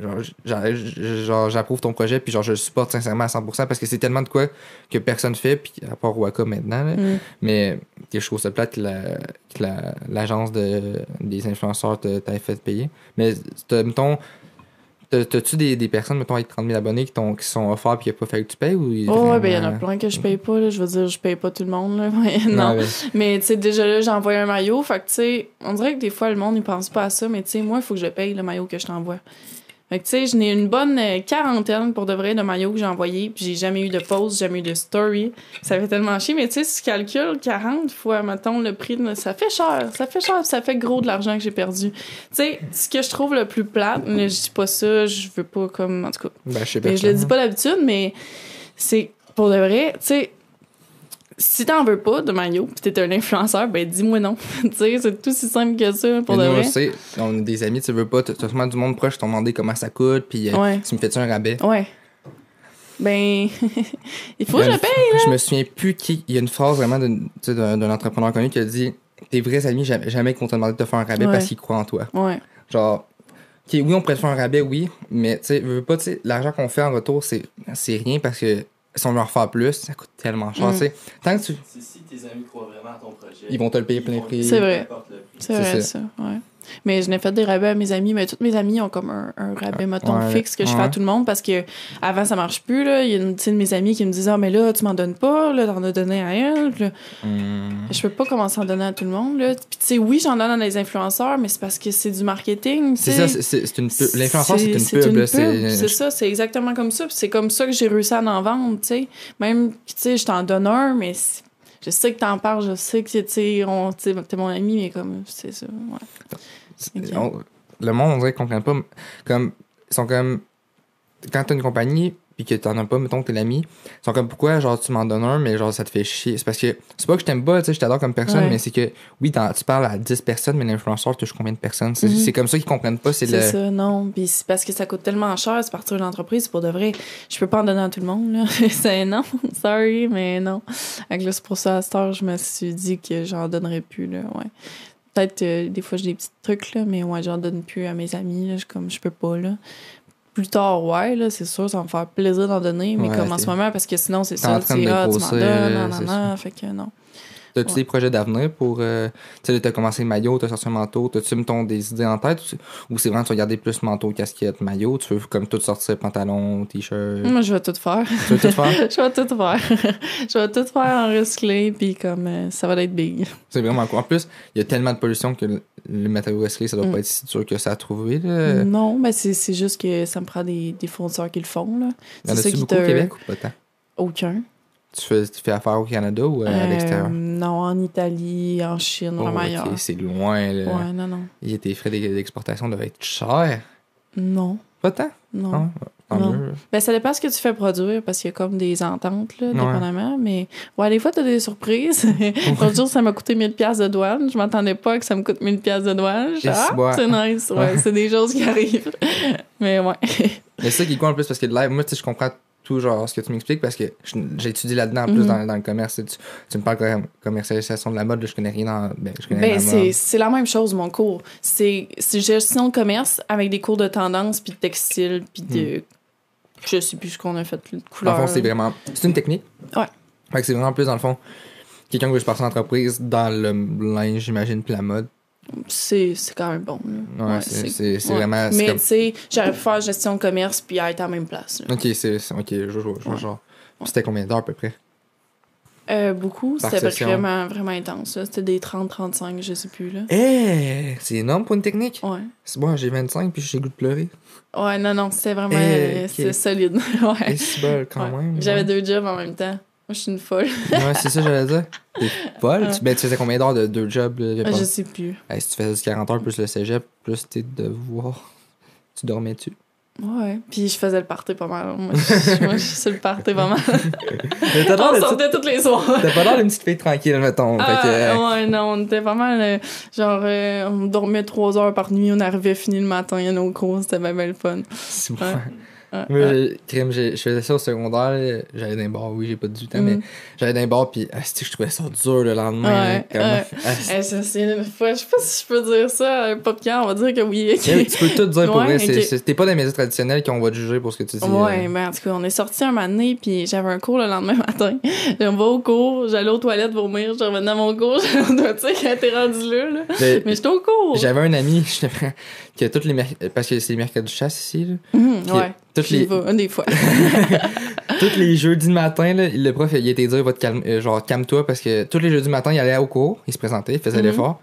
Speaker 2: genre, j'a- j'a- genre, j'approuve ton projet puis genre je le supporte sincèrement à 100% parce que c'est tellement de quoi que personne fait puis à part Waka maintenant là.
Speaker 4: Mm.
Speaker 2: mais je trouve ça plate que la- que la- l'agence de des influenceurs t'avait fait payer mais mettons t'as- t'as-tu des, des personnes mettons avec 30 000 abonnés qui, qui sont offerts puis qu'il a pas fallu que tu payes ou
Speaker 4: Oh, ouais, ben il y en a plein que je paye pas, là. Je veux dire, je paye pas tout le monde, là. Ouais, non. Mais tu sais, déjà là, j'ai envoyé un maillot. Fait que tu sais, on dirait que des fois, le monde, il pense pas à ça. Mais tu sais, moi, il faut que je paye, le maillot que je t'envoie. Fait que tu sais, j'en ai une bonne euh, quarantaine pour de vrai de maillots que j'ai envoyés. Puis j'ai jamais eu de post, jamais eu de story. Ça fait tellement chier. Mais tu sais, si tu calcules 40 fois, mettons, le prix, de- ça fait cher. Ça fait cher. Ça fait gros de l'argent que j'ai perdu. Tu sais, ce que je trouve le plus plate, mais je dis pas ça, je veux pas comme. En tout cas,
Speaker 2: ben, je sais
Speaker 4: mais je le dis pas d'habitude, mais c'est pour de vrai, tu sais, si t'en veux pas de maillot pis t'es un influenceur, ben dis-moi non. tu sais, c'est tout si simple que ça, pour
Speaker 2: Mais
Speaker 4: de
Speaker 2: nous,
Speaker 4: vrai.
Speaker 2: le sait, on a des amis, tu veux pas, t'as sûrement du monde proche qui t'ont demandé comment ça coûte, puis euh,
Speaker 4: Ouais.
Speaker 2: tu me fais-tu un rabais?
Speaker 4: Ouais. Ben, il faut que je
Speaker 2: a
Speaker 4: le paye.
Speaker 2: une- Je me souviens plus qui. Il y a une phrase vraiment sais, d'un entrepreneur connu qui a dit Tes vrais amis, jamais, jamais vont te demander de te faire un rabais
Speaker 4: Ouais.
Speaker 2: parce qu'ils croient en toi.
Speaker 4: Ouais.
Speaker 2: Genre, oui, on pourrait te faire un rabais, oui, mais tu sais, veux pas, tu sais, l'argent qu'on fait en retour, c'est rien parce que si on leur fait plus, ça coûte tellement cher,
Speaker 4: Mm.
Speaker 2: Tant que tu.
Speaker 3: Si, si tes amis croient vraiment à ton projet,
Speaker 2: Ils vont te le payer plein prix.
Speaker 4: C'est vrai. C'est
Speaker 2: C'est
Speaker 4: vrai,
Speaker 2: ça.
Speaker 4: ça. ouais. Mais je n'ai fait des rabais à mes amis, mais tous mes amis ont comme un, un rabais, mettons,
Speaker 2: Ouais,
Speaker 4: fixe que je fais à tout le monde parce que avant ça marche plus. Là. Il y a une de mes amis qui me disent Ah, mais là, tu m'en donnes pas, là, t'en as donné à elle. Là,
Speaker 2: Hum,
Speaker 4: Je peux pas commencer à en donner à tout le monde. Là. Puis, tu sais, oui, j'en donne à des influenceurs, mais c'est parce que c'est du marketing.
Speaker 2: C'est ça, c'est- une pub. L'influenceur, c'est une pub.
Speaker 4: C'est ça, c'est exactement comme ça. C'est comme ça que j'ai réussi à en vendre, tu sais. Même, tu sais, je t'en donne un, mais c'est- je sais que t'en parles, je sais que, t'es mon ami, mais comme, c'est ça, ouais.
Speaker 2: on- le monde, on dirait qu'ils comprennent pas. Comme, ils sont comme. Quand t'as une compagnie, puis que t'en as pas, mettons que t'es l'ami, ils sont comme pourquoi, genre, tu m'en donnes un, mais genre, ça te fait chier? C'est parce que, c'est pas que je t'aime pas, tu sais, je t'adore comme personne,
Speaker 4: Ouais.
Speaker 2: mais c'est que, oui, tu parles à 10 personnes, mais l'influenceur touche combien de personnes? C'est
Speaker 4: Mhm.
Speaker 2: comme ça qu'ils comprennent pas, c'est le.
Speaker 4: ça, non. Puis c'est parce que ça coûte tellement cher, c'est partir d'une entreprise, pour de vrai. Je peux pas en donner à tout le monde, là. c'est non, sorry, mais non. Là, c'est pour ça, à cette heure, je me suis dit que j'en donnerais plus, là, ouais. Peut-être, euh, des fois, j'ai des petits trucs, là, mais ouais, j'en donne plus à mes amis, là. Je, comme, je peux pas, là. Plus tard, ouais, là, c'est sûr, ça va me faire plaisir d'en donner, mais
Speaker 2: Ouais,
Speaker 4: comme en ce moment, parce que sinon, c'est ça, c'est ah, tu m'en donnes, non,
Speaker 2: c'est
Speaker 4: non, non, fait que non.
Speaker 2: T'as-tu
Speaker 4: Ouais.
Speaker 2: des projets d'avenir pour. euh, tu sais, t'as commencé le maillot, t'as sorti un manteau, t'as-tu, mettons, des idées en tête ou, c'est vraiment, tu vas garder plus manteau, casquette, maillot, tu veux comme tout sortir, pantalon, t-shirt?
Speaker 4: Moi, je vais tout faire.
Speaker 2: Tu veux tout faire?
Speaker 4: je vais tout faire. je vais tout faire en recyclé, puis comme euh, ça va être big.
Speaker 2: C'est vraiment cool. En plus, il y a tellement de pollution que le, le matériau recyclé, ça doit
Speaker 4: Mm.
Speaker 2: pas être si dur que ça à trouver. Là.
Speaker 4: Non, mais c'est juste que ça me prend des, des fournisseurs qui le font. Là.
Speaker 2: Il y en
Speaker 4: C'est ça qui
Speaker 2: beaucoup
Speaker 4: te-
Speaker 2: au Québec ou pas tant?
Speaker 4: Aucun.
Speaker 2: Tu fais, tu fais affaire au Canada ou euh, à
Speaker 4: Euh,
Speaker 2: l'extérieur?
Speaker 4: non, en Italie, en Chine,
Speaker 2: Oh,
Speaker 4: vraiment
Speaker 2: ok,
Speaker 4: ailleurs.
Speaker 2: c'est loin. Là.
Speaker 4: Ouais, non, non.
Speaker 2: Et tes frais d'ex- d'exportation doivent être chers?
Speaker 4: Non,
Speaker 2: Pas tant?
Speaker 4: non.
Speaker 2: Ah,
Speaker 4: Non.
Speaker 2: mieux.
Speaker 4: Ben, ça dépend ce que tu fais produire, parce qu'il y a comme des ententes, là,
Speaker 2: Ouais.
Speaker 4: dépendamment. Mais, ouais, des fois, t'as des surprises. L'autre jour, ça m'a coûté 1000$ piastres de douane. Je m'attendais pas que ça me coûte 1000$ piastres de douane. Ah,
Speaker 2: c'est-
Speaker 4: nice. Ouais, c'est des choses qui arrivent. Mais ouais.
Speaker 2: Mais c'est ça qui est cool en plus parce que live, moi, tu sais, je comprends genre ce que tu m'expliques parce que étudié là-dedans en plus
Speaker 4: Mhm.
Speaker 2: dans, dans le commerce. Tu, tu me parles de commercialisation de la mode, là, je connais rien dans. Ben, je connais
Speaker 4: Ben, c'est, la même chose, mon cours. C'est, c'est gestion de commerce avec des cours de tendance, puis de textile, puis de. Je sais plus ce qu'on a fait de
Speaker 2: Hmm. Dans
Speaker 4: couleur.
Speaker 2: le fond, c'est vraiment. C'est une technique.
Speaker 4: Ouais.
Speaker 2: Fait que c'est vraiment plus, dans le fond, quelqu'un qui veut se passer en entreprise dans le linge, j'imagine, puis la mode.
Speaker 4: C'est, c'est quand même bon.
Speaker 2: Ouais,
Speaker 4: Ouais,
Speaker 2: c'est, c'est, c'est
Speaker 4: ouais.
Speaker 2: vraiment.
Speaker 4: Mais
Speaker 2: comme-
Speaker 4: tu sais, j'aurais pu faire gestion de commerce, puis être à la même place. là.
Speaker 2: Ok, c'est, ok, je vois, je vois
Speaker 4: Ouais.
Speaker 2: genre. C'était combien d'heures à peu près?
Speaker 4: Euh, beaucoup, c'était vraiment, vraiment intense. C'était des 30-35, je sais plus. Là.
Speaker 2: Eh, c'est énorme pour une technique?
Speaker 4: Ouais.
Speaker 2: C'est bon, j'ai 25 puis j'ai goût de pleurer.
Speaker 4: Ouais, non, non, c'était vraiment.
Speaker 2: Eh,
Speaker 4: euh, solide. ouais.
Speaker 2: C'est bol quand
Speaker 4: Ouais.
Speaker 2: même.
Speaker 4: J'avais deux jobs en même temps. Moi, je suis une folle.
Speaker 2: Ouais, c'est ça, j'allais dire. T'es folle?
Speaker 4: Ouais.
Speaker 2: Tu, ben, tu faisais combien d'heures de deux jobs? Là,
Speaker 4: je sais plus.
Speaker 2: Hey, si tu faisais du 40 heures plus le cégep, plus tes devoirs, tu dormais-tu?
Speaker 4: Ouais. Puis je faisais le party pas mal. Moi, je, moi, je suis le party pas mal. On sortait toutes les soirs.
Speaker 2: T'as pas l'air d'une petite fille tranquille, mettons.
Speaker 4: Ah,
Speaker 2: fait que, euh,
Speaker 4: ouais, non, on était pas mal. euh, genre, euh, on dormait trois heures par nuit, on arrivait fini le matin à nos cours, c'était bien, bien le fun.
Speaker 2: c'est bon.
Speaker 4: Ouais.
Speaker 2: Moi,
Speaker 4: ouais.
Speaker 2: j'ai- je faisais ça au secondaire. J'allais dans les bars, oui, j'ai pas du temps,
Speaker 4: Mm.
Speaker 2: mais j'allais dans les bars, puis asti, je trouvais ça dur le lendemain.
Speaker 4: Ouais, ouais.
Speaker 2: asti.
Speaker 4: Eh, c'est une fois, je sais pas si je peux dire ça, un podcast, on va dire que oui.
Speaker 2: Eh, Tu peux tout dire pour
Speaker 4: Ouais,
Speaker 2: vrai. T'es pas dans les médias traditionnels qu'on va te juger pour ce que tu dis.
Speaker 4: Ouais,
Speaker 2: euh.
Speaker 4: ben en tout cas, on est sorti un matin, puis j'avais un cours le lendemain matin. Je vais au cours, j'allais aux toilettes vomir, je revenais à mon cours, je dois dire qu'elle était rendue là, là.
Speaker 2: Mais-
Speaker 4: Mais j'étais au cours.
Speaker 2: J'avais un ami, je te prends, que toutes les parce que c'est les mercredis de chasse ici, là.
Speaker 4: Mhm, ouais.
Speaker 2: Toutes les,
Speaker 4: des fois.
Speaker 2: tous les jeudis matin, là, le prof, il était dire, va te calmer, euh, genre, calme-toi, parce que tous les jeudis matin, il allait au cours, il se présentait, il faisait
Speaker 4: Mhm.
Speaker 2: l'effort.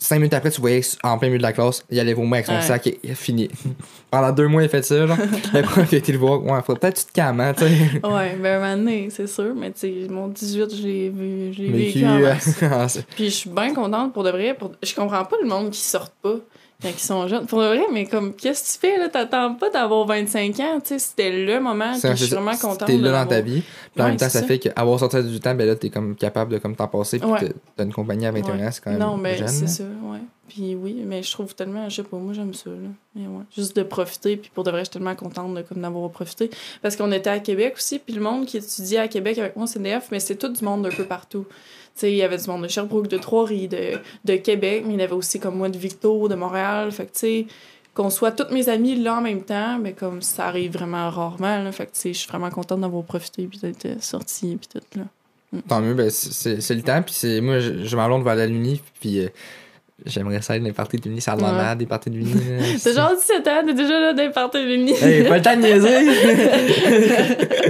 Speaker 2: Cinq minutes après, tu voyais en plein milieu de la classe, il allait vomir avec son
Speaker 4: Ouais.
Speaker 2: sac et il a fini. Pendant deux mois, il a fait ça, genre. le prof, il a été le voir. Ouais, peut-être que tu te calmes, hein, tu sais.
Speaker 4: ouais, ben un moment c'est sûr, mais tu sais, mon 18, je l'ai vu,
Speaker 2: Vécu,
Speaker 4: vécu en masse.
Speaker 2: ah,
Speaker 4: Puis je suis bien contente pour de vrai. Pour... Je comprends pas le monde qui sort pas quand ils sont jeunes. Pour vrai, mais comme, qu'est-ce que tu fais, là? T'attends pas d'avoir 25 ans, tu sais, c'était le moment que je suis vraiment contente.
Speaker 2: T'es là dans ta vie. Puis en
Speaker 4: Ouais,
Speaker 2: même temps, ça,
Speaker 4: ça.
Speaker 2: fait qu'avoir sorti 18 ans, ben là, t'es comme capable de comme t'en passer. Puis
Speaker 4: Ouais.
Speaker 2: t'as- une compagnie à 21 ans, c'est quand même
Speaker 4: Non, ben,
Speaker 2: jeune.
Speaker 4: c'est ça, ouais. Puis oui, mais je trouve tellement, je sais pas, moi j'aime ça, là. Mais ouais, juste de profiter, puis pour de vrai, je suis tellement contente de, comme, d'avoir profité. Parce qu'on était à Québec aussi, puis le monde qui étudiait à Québec avec moi, c'est CDF, mais c'est tout du monde d'un peu partout. Il y avait du monde de Sherbrooke, de Trois-Rives, de, de Québec, mais il y avait aussi comme moi de Victo, de Montréal. Fait que, tu sais, qu'on soit toutes mes amies là en même temps, mais comme ça arrive vraiment rarement, là. Fait que, tu sais, je suis vraiment contente d'avoir profité puis d'être euh, sortie puis tout, là.
Speaker 2: Tant mieux, ben, c'est- le temps. Puis c'est- moi, je, je m'en vers la l'Uni. Puis euh, j'aimerais ça être dans les parties de l'Uni. Ça a de la
Speaker 4: Ouais.
Speaker 2: merde, des parties de l'Uni.
Speaker 4: T'as genre 17 ans, t'es déjà là d'un party de l'Uni.
Speaker 2: Hey, pas le temps de niaiser!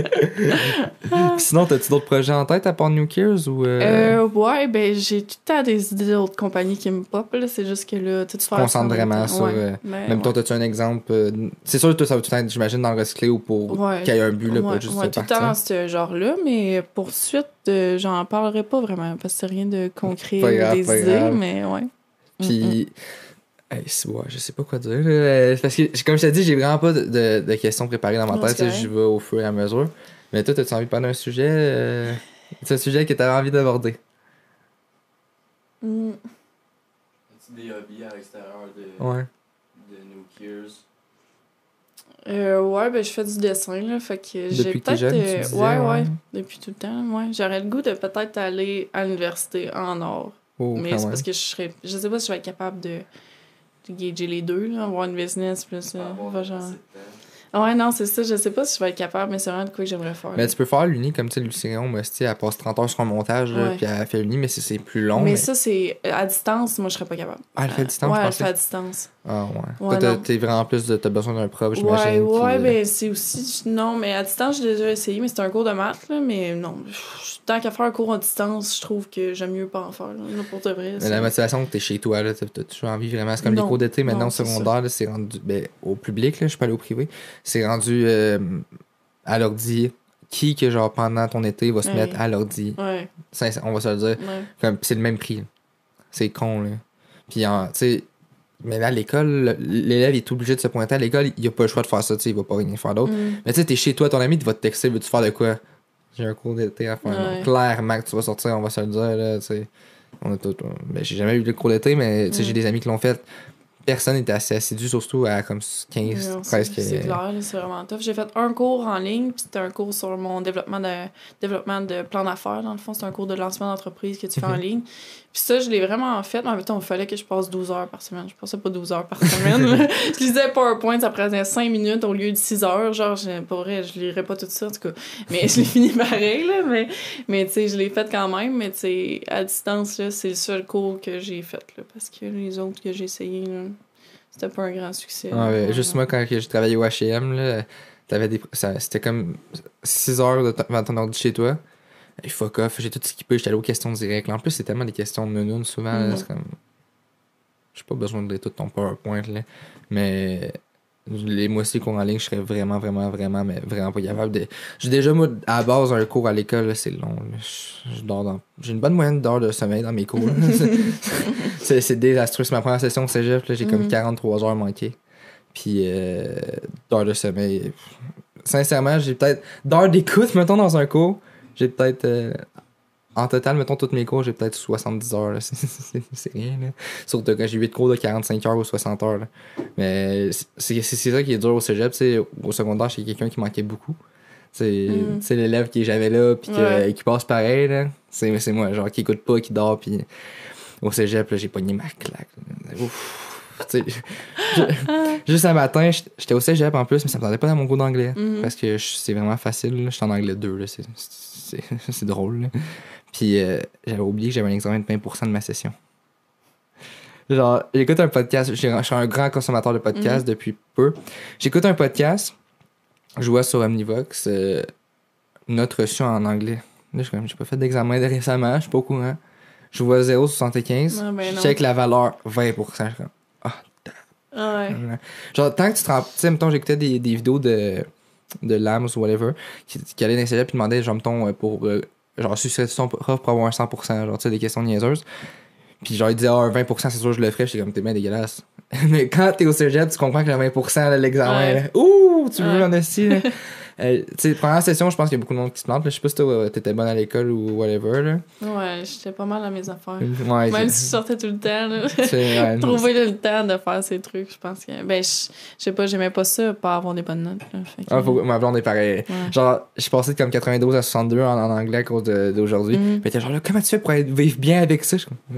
Speaker 2: Sinon, t'as-tu d'autres projets en tête à part New Gears ou. euh,
Speaker 4: Euh, ouais, ben j'ai tout le temps des idées d'autres compagnies qui me pop, là. C'est juste que là, tu te
Speaker 2: concentres vraiment sur, euh, même toi, t'as-tu un exemple? euh, c'est sûr que toi, ça va tout être, j'imagine, dans le recyclé ou pour
Speaker 4: Ouais.
Speaker 2: qu'il y ait un but, là,
Speaker 4: ouais,
Speaker 2: pas juste
Speaker 4: ouais, tout le temps dans ce genre-là, mais pour suite, euh, j'en parlerai pas vraiment parce que c'est rien de concret des idées,
Speaker 2: grave.
Speaker 4: mais ouais. Mm,
Speaker 2: Puis. Hey, c'est- ouais, je sais pas quoi dire. là. Euh, Parce que, comme je t'ai dit, j'ai vraiment pas de, de- de questions préparées dans ma
Speaker 4: Non,
Speaker 2: tête. tu Je vais au fur et à mesure. Mais toi, as-tu envie de parler d'un sujet euh, C'est un sujet que t'avais envie d'aborder?
Speaker 4: mm. Mm.
Speaker 3: As-tu des hobbies à l'extérieur de,
Speaker 2: Ouais.
Speaker 3: de New Gears?
Speaker 4: Euh, ouais, ben je fais du dessin, là. Fait que j'ai peut-être.
Speaker 2: tu
Speaker 4: euh,
Speaker 2: disais,
Speaker 4: ouais,
Speaker 2: ouais.
Speaker 4: ouais, depuis tout le temps, ouais. J'aurais le goût de peut-être aller à l'université en or.
Speaker 2: Oh,
Speaker 4: mais c'est parce que je serais. Je sais pas si je vais être capable de, de gager les deux, là. Avoir une business plus. euh, va genre- Ouais, non, c'est ça. Je sais pas si je vais être capable, mais c'est vraiment de quoi que j'aimerais faire.
Speaker 2: Mais
Speaker 4: là.
Speaker 2: tu peux faire l'uni comme tu sais, Lucien, moi, tu sais, elle passe 30 heures sur un montage,
Speaker 4: Ouais.
Speaker 2: puis elle fait l'uni, mais c'est- c'est plus long.
Speaker 4: mais,
Speaker 2: Mais,
Speaker 4: ça, c'est à distance, moi, je serais pas capable.
Speaker 2: Ah, elle fait à distance,
Speaker 4: Ouais,
Speaker 2: je
Speaker 4: elle fait à distance.
Speaker 2: Ah, ouais.
Speaker 4: Ouais,
Speaker 2: Toi, t'es vraiment plus de. T'as besoin d'un prof,
Speaker 4: Ouais,
Speaker 2: j'imagine.
Speaker 4: ouais,
Speaker 2: qui-
Speaker 4: ben c'est aussi. Non, mais à distance, j'ai déjà essayé, mais c'est un cours de maths, là. Mais non, tant qu'à faire un cours à distance, je trouve que j'aime mieux pas en faire, là, pour de vrai.
Speaker 2: Mais la motivation que t'es chez toi, là, t'as toujours envie vraiment. C'est comme
Speaker 4: Non.
Speaker 2: les cours d'été maintenant au secondaire, c'est rendu. Ben, au public, là, je suis pas allé au privé. C'est rendu euh, à l'ordi. Qui que, genre, pendant ton été, va se
Speaker 4: Ouais.
Speaker 2: mettre à l'ordi?
Speaker 4: Ouais,
Speaker 2: On va se le dire. Comme, c'est le même prix. C'est con, là. Puis, tu sais, mais là, à l'école, le- l'élève est obligé de se pointer à l'école. Il a pas le choix de faire ça, tu sais, il va pas rien faire d'autre.
Speaker 4: Mm.
Speaker 2: Mais tu sais, t'es chez toi, ton ami, il va te texter, veux-tu faire de quoi? J'ai un cours d'été à faire.
Speaker 4: Ouais.
Speaker 2: Clairement que tu vas sortir, on va se le dire, là, tu sais. On a tout. Ben, j'ai jamais eu le cours d'été, mais tu sais,
Speaker 4: Mm.
Speaker 2: j'ai des amis qui l'ont fait. Personne n'était assez assidu, surtout à comme 15,
Speaker 4: Non, c'est-
Speaker 2: presque.
Speaker 4: C'est clair, là, c'est vraiment tough. J'ai fait un cours en ligne, puis c'était un cours sur mon développement de développement de plan d'affaires. Dans le fond, c'est un cours de lancement d'entreprise que tu fais en
Speaker 2: Mhm.
Speaker 4: ligne. Puis ça, je l'ai vraiment fait, mais en temps, il fallait que je passe 12 heures par semaine. Je passais pas 12 heures par semaine. je lisais PowerPoint, ça prenait 5 minutes au lieu de 6 heures. Genre, je- pas vrai, je lirais pas tout ça, en tout cas. Mais je l'ai fini pareil, là. Mais, mais tu sais, je l'ai fait quand même. Mais tu sais, à distance, là, c'est le seul cours que j'ai fait, là. Parce que les autres que j'ai essayé, là, c'était pas un grand succès. Là.
Speaker 2: ouais, juste moi, quand j'ai travaillé au HM, là, t'avais des. ça- C'était comme 6 heures de temps- devant ton ordi chez toi. Et fuck off, j'ai tout skippé, j'étais allé aux questions directes. là. En plus, c'est tellement des questions de nounoun souvent.
Speaker 4: Mhm.
Speaker 2: C'est comme. J'ai pas besoin de lire tout ton PowerPoint, là. Mais. Les mois cours en ligne, je serais vraiment, vraiment, vraiment, mais vraiment pas capable de. J'ai déjà, moi, à la base, un cours à l'école, c'est long. Je, je dors dans. J'ai une bonne moyenne d'heures de sommeil dans mes cours. c'est désastreux. C'est ma première session au cégep, là, j'ai comme
Speaker 4: Mhm.
Speaker 2: 43 heures manquées. Puis euh, d'heures de sommeil. Sincèrement, j'ai peut-être. D'heures d'écoute, mettons, dans un cours, j'ai peut-être. euh, en total, mettons, tous mes cours, j'ai peut-être 70 heures. C'est- rien, là. Surtout quand j'ai 8 cours de 45 heures ou 60 heures. là. Mais c'est ça qui est dur au cégep. Au secondaire, j'ai quelqu'un qui manquait beaucoup. C'est c'est l'élève qui est jamais là, puis
Speaker 4: Ouais.
Speaker 2: qui passe pareil. C'est moi, genre, qui écoute pas, qui dort, puis au cégep, j'ai pogné ma claque. Ouf. Je- juste un matin, j'étais- au cégep en plus, mais ça me tentait pas dans mon cours d'anglais.
Speaker 4: Mhm.
Speaker 2: Parce que c'est vraiment facile. J'étais en anglais 2, là. C'est- C'est drôle. là. Puis euh, j'avais oublié que j'avais un examen de 20% de ma session. Genre, j'écoute un podcast. Je suis un grand consommateur de podcasts depuis peu. J'écoute un podcast. Je vois sur Omnivox euh, note reçue en anglais. Là, je j'ai pas fait d'examen de récemment, je suis pas au courant. Je vois 0,75.
Speaker 4: Ah, ben
Speaker 2: je check la valeur 20%. Je suis comme,
Speaker 4: Ah ouais.
Speaker 2: Genre, tant que tu te rends. Tu sais, mettons, j'écoutais des, des vidéos de, de Lams ou whatever, qui, qui allaient dans les cégeps et demandaient, genre, mettons, euh, pour. euh, genre, succès son prof pour avoir un 100%, genre, tu sais, des questions niaiseuses. Puis, genre, ils disaient, ah, un 20%, c'est sûr, je le ferais. J'étais comme, t'es bien dégueulasse. Mais quand t'es au cégep, tu comprends que le 20%, là, l'examen,
Speaker 4: Ouais.
Speaker 2: ouh, tu veux
Speaker 4: Ouais.
Speaker 2: en esti, là. Euh, tu sais, première session, je pense qu'il y a beaucoup de monde qui se plante. Je sais pas si toi, t'étais bonne à l'école ou whatever. Là.
Speaker 4: Ouais, j'étais pas mal à mes affaires.
Speaker 2: Ouais,
Speaker 4: Même si je sortais tout le temps, là. Trouver le temps de faire ces trucs, je pense que. Ben, je sais pas, j'aimais pas ça, pas avoir des bonnes notes. Là, fait que-
Speaker 2: Ah, faut- ma blonde est pareil.
Speaker 4: Ouais.
Speaker 2: Genre, je suis passé de comme 92 à 62 en, en anglais à cause d'aujourd'hui.
Speaker 4: Mhm.
Speaker 2: Mais t'es genre là, comment tu fais pour être, vivre bien avec ça? Je Oh,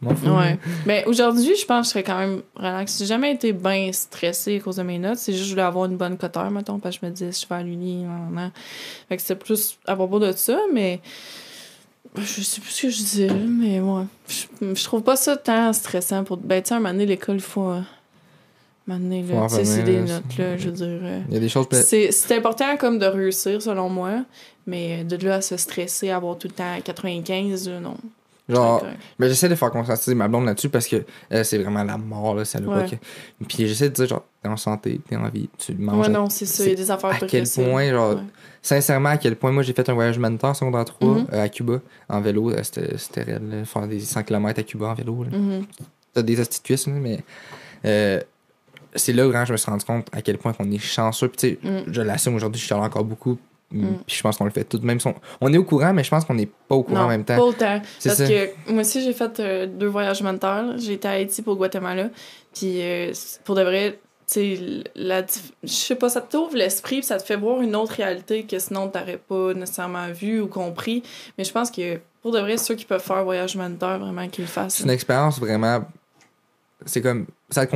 Speaker 2: je m'en fous.
Speaker 4: Ouais. Ben, aujourd'hui, je pense que je serais quand même relax. J'ai jamais été bien stressée à cause de mes notes. C'est juste que je voulais avoir une bonne coteur, mettons, parce que je me disais, je vais à Fait que c'était plus à propos de ça, mais. Je sais plus ce que je disais, là, mais ouais. Je, je trouve pas ça tant stressant pour. Ben, tu sais, un moment donné, l'école, il faut. euh, là. Tu sais, c'est des notes, là, je veux dire. euh,
Speaker 2: Il y a des choses.
Speaker 4: c'est c'est important comme de réussir, selon moi, mais de là à se stresser, avoir tout le temps 95, là, non.
Speaker 2: Genre, mais j'essaie de faire conscientiser ma blonde là-dessus parce que euh, c'est vraiment la mort, là, ça le
Speaker 4: Ouais.
Speaker 2: que- Puis j'essaie de dire, genre, t'es en santé, t'es en vie, tu manges.
Speaker 4: Ouais, non, c'est ça. Il y a des affaires
Speaker 2: à quel point, genre,
Speaker 4: Ouais.
Speaker 2: sincèrement, à quel point, moi, j'ai fait un voyage en secondaire 3
Speaker 4: Mhm.
Speaker 2: euh, à Cuba, en vélo. euh, C'était là, faire des 100 km à Cuba en vélo. là.
Speaker 4: Mhm.
Speaker 2: T'as des astuces mais euh, c'est là où je me suis rendu compte à quel point qu'on est chanceux. Puis, tu sais,
Speaker 4: Mm.
Speaker 2: je l'assume aujourd'hui, je suis allé encore beaucoup.
Speaker 4: Mm.
Speaker 2: Puis je pense qu'on le fait tout de même. On est au courant, mais je pense qu'on n'est pas au courant
Speaker 4: Non,
Speaker 2: en même temps.
Speaker 4: pas autant. Parce
Speaker 2: ça.
Speaker 4: que moi aussi, j'ai fait euh, deux voyages mentaux. J'ai été à Haïti pour Guatemala. Puis euh, pour de vrai, tu sais, la je sais pas, ça t'ouvre l'esprit, ça te fait voir une autre réalité que sinon t'aurais pas nécessairement vu ou compris. Mais je pense que pour de vrai, ceux qui peuvent faire voyage mentor, vraiment qu'ils le fassent.
Speaker 2: C'est une expérience vraiment. C'est comme. Ça te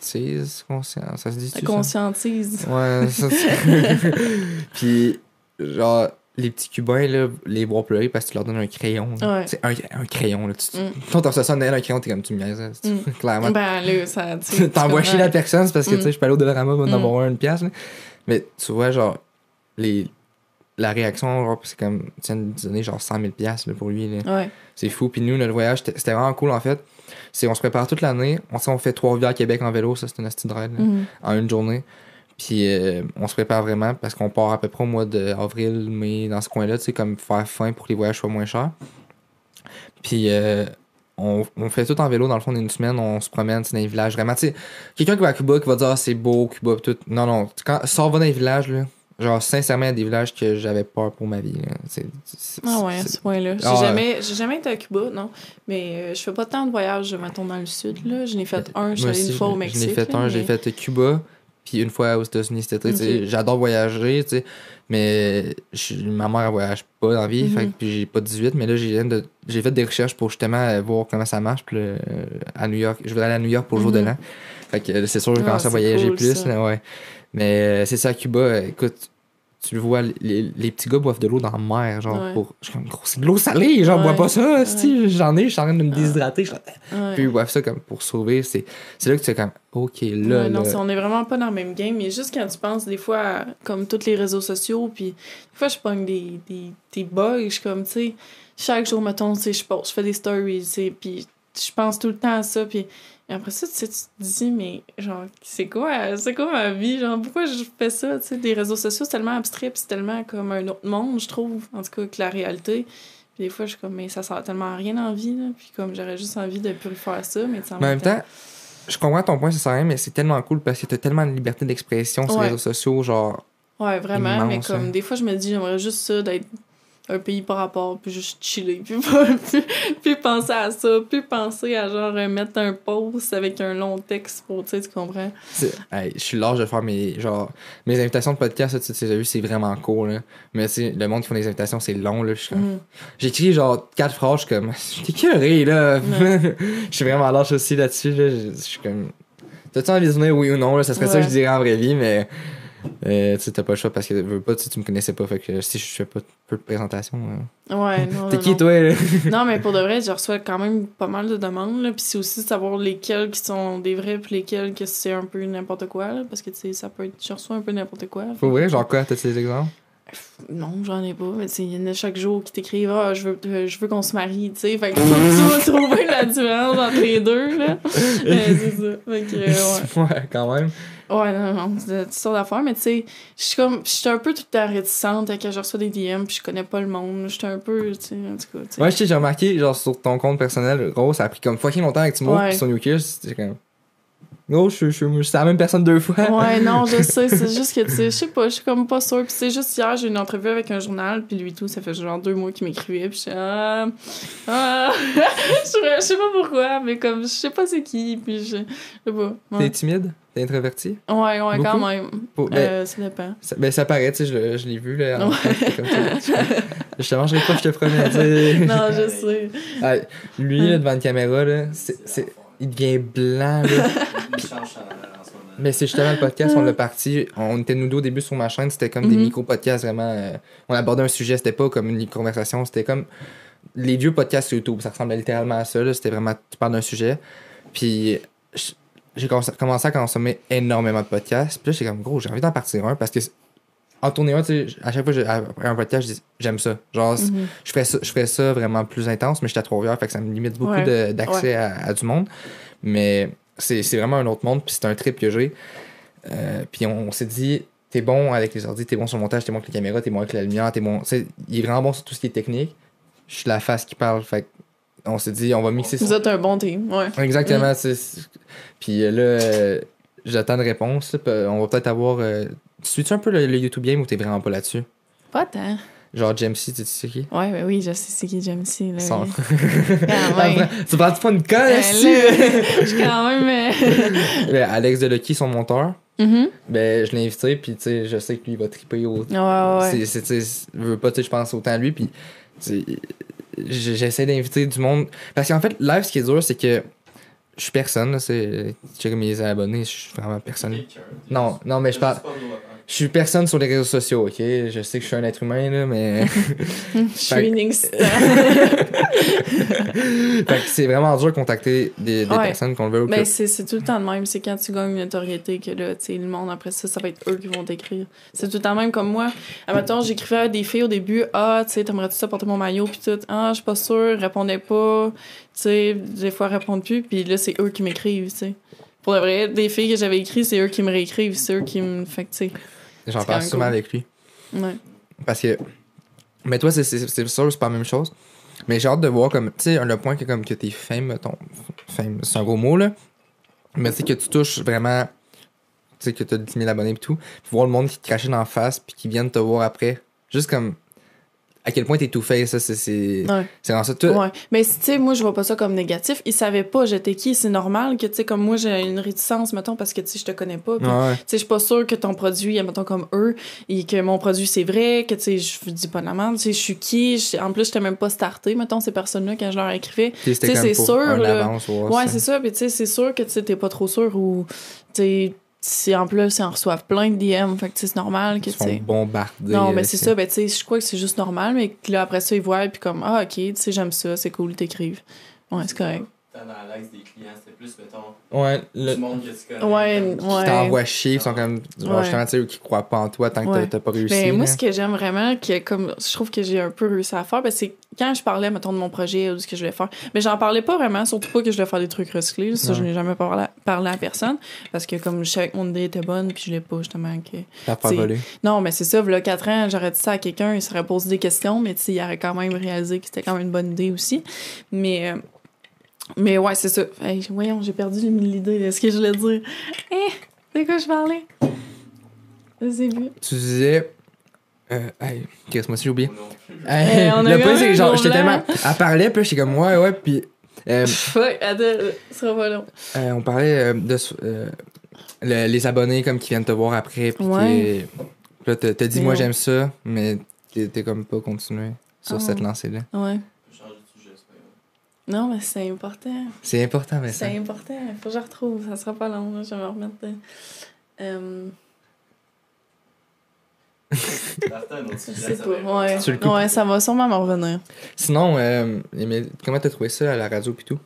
Speaker 2: conscientise. Conscient, ça se dit
Speaker 4: Ça? Conscientise.
Speaker 2: Ouais, ça Puis, genre, les petits Cubains, là, les voir pleurer parce que tu leur donnes un crayon.
Speaker 4: Ouais.
Speaker 2: C'est un, un crayon, là. Tu,
Speaker 4: Mm.
Speaker 2: Quand t'as ça, Noël, un crayon, t'es comme tu me niaises,
Speaker 4: Mm.
Speaker 2: Clairement.
Speaker 4: Ben là, ça.
Speaker 2: T'envoies chier la personne, c'est parce que,
Speaker 4: Mm.
Speaker 2: tu sais, je peux aller au Dollarama, va en
Speaker 4: Mm.
Speaker 2: avoir un, une pièce, là. Mais tu vois, genre, les. La réaction, c'est comme, de donner genre 100 000 piastres, là, pour lui.
Speaker 4: Ouais.
Speaker 2: C'est fou. Puis nous, notre voyage, c'était vraiment cool en fait. C'est on se prépare toute l'année. On, sait, on fait trois rivières à Québec en vélo, ça c'est une astuce de ride, là,
Speaker 4: Mhm.
Speaker 2: en une journée. Puis euh, on se prépare vraiment parce qu'on part à peu près au mois d'avril, mai, dans ce coin-là, tu sais, comme faire fin pour que les voyages soient moins chers. Puis euh, on, on fait tout en vélo, dans le fond, d'une semaine, on se promène dans les villages. Vraiment, tu sais, quelqu'un qui va à Cuba qui va dire ah, c'est beau, Cuba, tout. Non, non, quand sors va dans les villages, là. Genre, sincèrement, il y a des villages que j'avais peur pour ma vie. là.
Speaker 4: Ah ouais, à ce point-là. J'ai
Speaker 2: Ah
Speaker 4: jamais, jamais été à Cuba, non. Mais euh, je fais pas tant de voyages, mettons, dans le sud, là. Je n'ai fait un, je suis
Speaker 2: Moi
Speaker 4: allée une fois au Mexique.
Speaker 2: Je l'ai fait
Speaker 4: là,
Speaker 2: un, j'ai fait Cuba, puis une fois aux États-Unis cet été. tu sais.
Speaker 4: Ok.
Speaker 2: J'adore voyager, tu sais, mais je- ma mère, elle voyage pas dans la vie,
Speaker 4: Mhm.
Speaker 2: fait que puis j'ai pas 18, mais là, j'ai fait des recherches pour justement euh, voir comment ça marche puis, euh, à New York. Je voudrais aller à New York pour le jour de
Speaker 4: Mhm.
Speaker 2: l'an. Fait que c'est sûr que je
Speaker 4: Ah,
Speaker 2: commence à voyager
Speaker 4: cool,
Speaker 2: plus, là, ouais. Mais euh, c'est ça, à Cuba, euh, écoute, tu le vois, les, les petits gars boivent de l'eau dans la mer, genre,
Speaker 4: Ouais.
Speaker 2: pour. Je suis comme, gros, c'est de l'eau salée, genre,
Speaker 4: Ouais.
Speaker 2: bois pas ça, esti, j'en ai, je suis en train de me déshydrater. je comme,
Speaker 4: Ouais.
Speaker 2: puis ils boivent ça comme pour sauver. C'est c'est là que tu fais comme, ok, là.
Speaker 4: Ouais, non,
Speaker 2: là.
Speaker 4: on est vraiment pas dans le même game. Mais juste quand tu penses, des fois, à- comme tous les réseaux sociaux, puis des fois, je pogne des, des, des bugs. Je suis comme, tu sais, chaque jour, mettons, tu sais, je je fais des stories, puis je pense tout le temps à ça. Puis après ça, tu sais, tu te dis, mais genre, c'est quoi, c'est quoi ma vie? Genre, pourquoi je fais ça? Tu sais, des réseaux sociaux, c'est tellement abstrait, c'est tellement comme un autre monde, je trouve, en tout cas, que la réalité. Puis des fois, je suis comme, mais ça sert tellement à rien en vie, là. Puis comme, j'aurais juste envie de plus faire ça, mais tu
Speaker 2: Mais en même temps, je comprends ton point, ça sert à rien, mais c'est tellement cool parce que t'as tellement de liberté d'expression sur les
Speaker 4: Ouais.
Speaker 2: réseaux sociaux, genre.
Speaker 4: Ouais, vraiment, mais
Speaker 2: immense,
Speaker 4: comme
Speaker 2: hein.
Speaker 4: des fois, je me dis, j'aimerais juste ça d'être un pays par rapport, puis juste chiller, puis, puis, puis penser à ça, puis penser à genre mettre un post avec un long texte pour, tu sais, tu comprends?
Speaker 2: Hey, je suis large de faire mes, genre, mes invitations de podcast, tu sais, vues, c'est vraiment cool, là. Mais tu le monde qui font des invitations, c'est long, là. je suis comme-
Speaker 4: Mhm.
Speaker 2: J'écris genre quatre phrases, je suis comme, je suis curé, là. Je suis vraiment lâche aussi là-dessus, là. Je suis comme, t'as-tu envie de venir, oui ou non, là? Ça serait ça que je dirais en vraie vie, mais. Euh, tu sais, t'as pas le choix parce que veux pas, tu me connaissais pas. Fait que si je fais pas peu de présentation. euh,
Speaker 4: Ouais, non.
Speaker 2: T'es qui,
Speaker 4: non.
Speaker 2: toi, là?
Speaker 4: Non, mais pour de vrai, je reçois quand même pas mal de demandes, là. Puis c'est aussi de savoir lesquels qui sont des vrais, puis lesquels que c'est un peu n'importe quoi, là. Parce que, tu sais, ça peut être. Je reçois un peu n'importe quoi.
Speaker 2: Faut vrai, genre quoi, t'as des exemples?
Speaker 4: Non, j'en ai pas, mais il y en a chaque jour qui t'écrivent Ah, je veux, euh, je veux qu'on se marie, tu sais. Fait que tu vas trouver la différence entre les deux, là. C'est ça. Fait que, euh, ouais.
Speaker 2: ouais, quand même.
Speaker 4: Ouais, non, non, c'est toutes sortes d'affaires, mais tu sais, je suis comme, je suis un peu tout le temps réticente quand je reçois des DM, puis je connais pas le monde. Je suis un peu, tu sais, en tout cas, tu sais.
Speaker 2: Ouais, j'ai remarqué, genre, sur ton compte personnel, Rose, ça a pris comme fucking longtemps avec Timo,
Speaker 4: Ouais.
Speaker 2: pis Kiss, c'est comme. Non, je, c'est la même personne deux fois.
Speaker 4: Ouais, non, je sais. C'est juste que, tu sais, je sais pas, je suis comme pas sûre. Puis c'est juste hier, j'ai eu une entrevue avec un journal, puis lui, tout, ça fait genre deux mois qu'il m'écrivait. Puis je suis ah, ah. je, sais pas pourquoi, mais comme, je sais pas c'est qui, puis je, je sais pas.
Speaker 2: T'es
Speaker 4: Ouais,
Speaker 2: timide? T'es introverti?
Speaker 4: ouais, ouais quand même.
Speaker 2: Pour- ben,
Speaker 4: Euh, ça dépend.
Speaker 2: ça, ben, ça paraît, tu sais, je, je l'ai vu, là. en
Speaker 4: Ouais.
Speaker 2: fait, c'est comme ça. Je te mangerai pas, je te promets, tu sais.
Speaker 4: Non, je sais.
Speaker 2: Ah, lui, là, devant une caméra, là, c'est, c'est- il devient blanc, là. Mais c'est justement le podcast, on l'a parti. On était nous deux au début sur ma chaîne, c'était comme des
Speaker 4: Mhm.
Speaker 2: micro-podcasts vraiment. euh, on abordait un sujet, c'était pas comme une conversation, c'était comme les vieux podcasts sur YouTube. Ça ressemblait littéralement à ça, là. C'était vraiment, tu parles d'un sujet. Puis j'ai commencé à consommer énormément de podcasts. Puis là, j'étais comme, gros, j'ai envie d'en partir un parce que en tournée un, tu sais, à chaque fois que j'ai- après un podcast, je dis, j'aime ça. Genre,
Speaker 4: Mhm.
Speaker 2: je ferais ça, je ferais ça vraiment plus intense, mais j'étais à Trois-Rivières, fait que ça me limite beaucoup
Speaker 4: Ouais.
Speaker 2: d'accès à, à du monde. Mais c'est vraiment un autre monde, puis c'est un trip que j'ai. Euh, puis on, s'est dit, t'es bon avec les ordi, t'es bon sur le montage, t'es bon avec les caméras, t'es bon avec la lumière, t'es bon. tu sais, il est vraiment bon sur tout ce qui est technique. Je suis la face qui parle, fait que on s'est dit, on va mixer
Speaker 4: Vous
Speaker 2: ça.
Speaker 4: êtes un bon team, ouais.
Speaker 2: Exactement. c'est- Puis euh, là, euh, j'attends de réponse. on va peut-être avoir. euh, Tu suis-tu un peu le, le YouTube game ou t'es vraiment pas là-dessus?
Speaker 4: Pas tant.
Speaker 2: Genre JMC, tu sais qui?
Speaker 4: Ouais, ben oui, je sais c'est qui Jamesy, là.
Speaker 2: Sans- tu prends pas une est-ce
Speaker 4: là, Je suis quand même. euh,
Speaker 2: Ben, Alex Delucky, son monteur,
Speaker 4: Mhm.
Speaker 2: ben, je l'ai invité, puis tu sais, je sais que lui, il va triper au.
Speaker 4: Ouais, ouais.
Speaker 2: C'est, veux pas, tu sais, je pense autant à lui, puis j'essaie d'inviter du monde. Parce qu'en fait, live, ce qui est dur, c'est que je suis personne, c'est. Check mes abonnés, je suis vraiment personne. Non, non, mais je parle. Je suis personne sur les réseaux sociaux, ok? Je sais que je suis un être humain, là, mais.
Speaker 4: Je suis inexistant.
Speaker 2: fait que c'est vraiment dur de contacter des, des
Speaker 4: Ouais.
Speaker 2: personnes qu'on veut ou
Speaker 4: Ben,
Speaker 2: que-
Speaker 4: c'est c'est tout le temps de même. C'est quand tu gagnes une notoriété que là, tu sais, le monde après ça, ça va être eux qui vont t'écrire. C'est tout le temps même comme moi. Admettons, j'écrivais à des filles au début, ah, tu sais, t'aimerais-tu ça porter mon maillot, puis tout. Ah, je suis pas sûre, répondais pas. Tu sais, des fois, répondent plus, puis là, c'est eux qui m'écrivent, tu sais. Pour de vrai, des filles que j'avais écrites, c'est eux qui me réécrivent, c'est eux qui me. Fait que, tu sais.
Speaker 2: J'en parle souvent
Speaker 4: cool.
Speaker 2: avec lui.
Speaker 4: Ouais.
Speaker 2: Parce que. Mais toi, c'est sûr, c'est pas la même chose. Mais j'ai hâte de voir comme. Tu sais, le point que comme que t'es fame, mettons. Fame, c'est un gros mot, là. Mais tu sais que tu touches vraiment. Tu sais, que t'as 10 000 abonnés et tout. Puis voir le monde qui te crachait dans la face, puis qui viennent te voir après. Juste comme. À quel point t'es tout fait, ça, c'est. C'est,
Speaker 4: Ouais.
Speaker 2: ça. Tu-
Speaker 4: Ouais. Mais tu sais, moi, je vois pas ça comme négatif. Ils savaient pas j'étais qui. C'est normal que, tu sais, comme moi, j'ai une réticence, mettons, parce que, tu sais, je te connais pas. puis
Speaker 2: Ouais.
Speaker 4: Tu sais, je suis pas sûre que ton produit, mettons comme eux, et que mon produit c'est vrai, que tu sais, je dis pas de la merde, tu sais, je suis qui, en plus, j'étais même pas starté, mettons, ces personnes-là, quand je leur écrivais.
Speaker 2: Tu sais,
Speaker 4: c'est sûr, là.
Speaker 2: avance,
Speaker 4: Ouais, c'est ça, puis tu sais, c'est sûr que tu sais, t'es pas trop sûr ou, tu sais, si en plus, ils en reçoivent plein de DM, fait que c'est normal que, tu sais. Non, mais c'est ça, ben, tu sais, je crois que c'est juste normal, mais que là, après ça, ils voient, puis comme, ah, ok, tu sais, j'aime ça, c'est cool, t'écrives. Ouais, c'est correct.
Speaker 3: Dans l'axe des clients, c'était plus, mettons,
Speaker 2: Ouais, le,
Speaker 3: monde que tu connais.
Speaker 4: Ouais,
Speaker 2: qui
Speaker 4: ouais.
Speaker 2: t'envoient chier, qui sont comme. Genre,
Speaker 4: Ouais.
Speaker 2: justement, tu sais, qui croient pas en toi tant que
Speaker 4: Ouais.
Speaker 2: t'as- pas réussi.
Speaker 4: Ben, moi,
Speaker 2: là.
Speaker 4: ce que j'aime vraiment, que comme je trouve que j'ai un peu réussi à faire, ben, c'est quand je parlais, mettons, de mon projet ou de ce que je voulais faire. Mais j'en parlais pas vraiment, surtout pas que je voulais faire des trucs recyclés. Ça, je n'ai jamais parlé à, parlé à personne. Parce que comme je savais que mon idée était bonne, puis je l'ai pas, justement. Que...
Speaker 2: T'as pas
Speaker 4: c'est-
Speaker 2: volé.
Speaker 4: Non, mais c'est ça, là, 4 ans, j'aurais dit ça à quelqu'un, il serait posé des questions, mais tu sais, il aurait quand même réalisé que c'était quand même une bonne idée aussi. Mais. euh, mais ouais, c'est ça. Hey, voyons, j'ai perdu l'idée de ce que je voulais dire. Eh, de quoi je parlais? Je sais plus.
Speaker 2: Tu disais. Euh, hey, qu'est-ce que moi si j'ai oublié?
Speaker 3: Non.
Speaker 2: Hey,
Speaker 4: Eh, on a
Speaker 2: le point, c'est que genre, j'étais tellement. Elle parlait, puis là, j'étais comme, ouais, ouais, puis. euh,
Speaker 4: Fuck, attends, ce sera pas long.
Speaker 2: euh, on parlait euh, de. euh, le- les abonnés, comme qui viennent te voir après, puis
Speaker 4: Ouais.
Speaker 2: là, t'as dit, moi, j'aime ça, mais t'es t'es comme pas continué sur
Speaker 4: Ah.
Speaker 2: cette lancée-là.
Speaker 4: Ouais.
Speaker 3: Changer de sujet, c'est pas grave.
Speaker 4: Non, mais c'est important.
Speaker 2: C'est important, mais ça.
Speaker 4: C'est important. Faut que je retrouve. Ça sera pas long. là. Je vais me remettre. de- Euh,
Speaker 3: va
Speaker 4: Ouais.
Speaker 2: Le
Speaker 4: ouais, ça va sûrement me revenir.
Speaker 2: Sinon, euh, comment t'as trouvé ça à la radio, puis tout?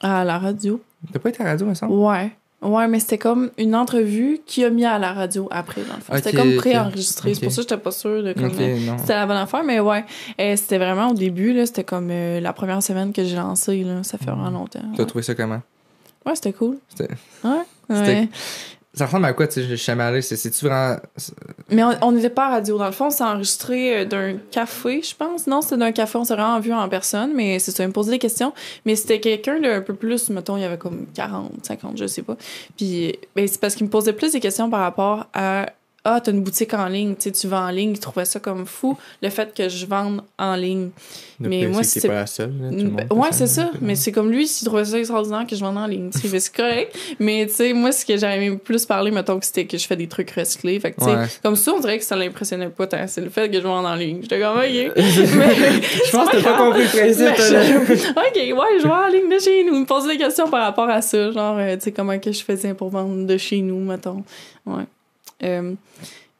Speaker 4: À la radio.
Speaker 2: T'as pas été à la radio, me semble?
Speaker 4: Ouais. Ouais, mais c'était comme une entrevue qui a mis à la radio après, dans le fond. C'était comme pré-enregistré. C'est pour ça que j'étais pas sûre de comme,
Speaker 2: Ok, non.
Speaker 4: C'était la bonne affaire, mais ouais. Euh, c'était vraiment au début, là. C'était comme euh, la première semaine que j'ai lancé, là. Ça fait vraiment longtemps.
Speaker 2: T'as
Speaker 4: Ouais,
Speaker 2: trouvé ça comment?
Speaker 4: Ouais, c'était cool.
Speaker 2: C'était-
Speaker 4: Ouais. Ouais.
Speaker 2: Ça ressemble à quoi, tu sais, je suis allé. C'est- C'est-tu vraiment.
Speaker 4: Mais on- on n'était pas à radio. Dans le fond, on s'est enregistré euh, d'un café, je pense. Non, c'était d'un café. On s'est vraiment vu en personne, mais c'est ça, il me posait des questions. Mais c'était quelqu'un d'un peu plus, mettons, il y avait comme 40, 50, je sais pas. Puis, ben, c'est parce qu'il me posait plus des questions par rapport à Ah, t'as une boutique en ligne, tu sais, tu vends en ligne. Il trouvait ça comme fou, le fait que je vende en ligne. Mais moi, c'est-
Speaker 2: pas la seule. là, tout le monde
Speaker 4: Ouais, c'est ça. Mais c'est comme lui, s'il trouvait ça extraordinaire que je vende en ligne. tu sais, C'est correct. Mais tu sais, moi, ce que aimé plus parler, mettons, que c'était que je fais des trucs recyclés. Fait que, tu sais,
Speaker 2: Ouais.
Speaker 4: comme ça, on dirait que ça l'impressionnait pas tant. C'est le fait que je vende en ligne. J'étais comme, OK. Mais-
Speaker 2: Je pense que t'as pas compris le principe.
Speaker 4: Je- OK, ouais, je vends en ligne de chez nous. Il me posait des questions par rapport à ça. Genre, euh, tu sais, comment que je faisais pour vendre de chez nous, mettons. Ouais. Euh,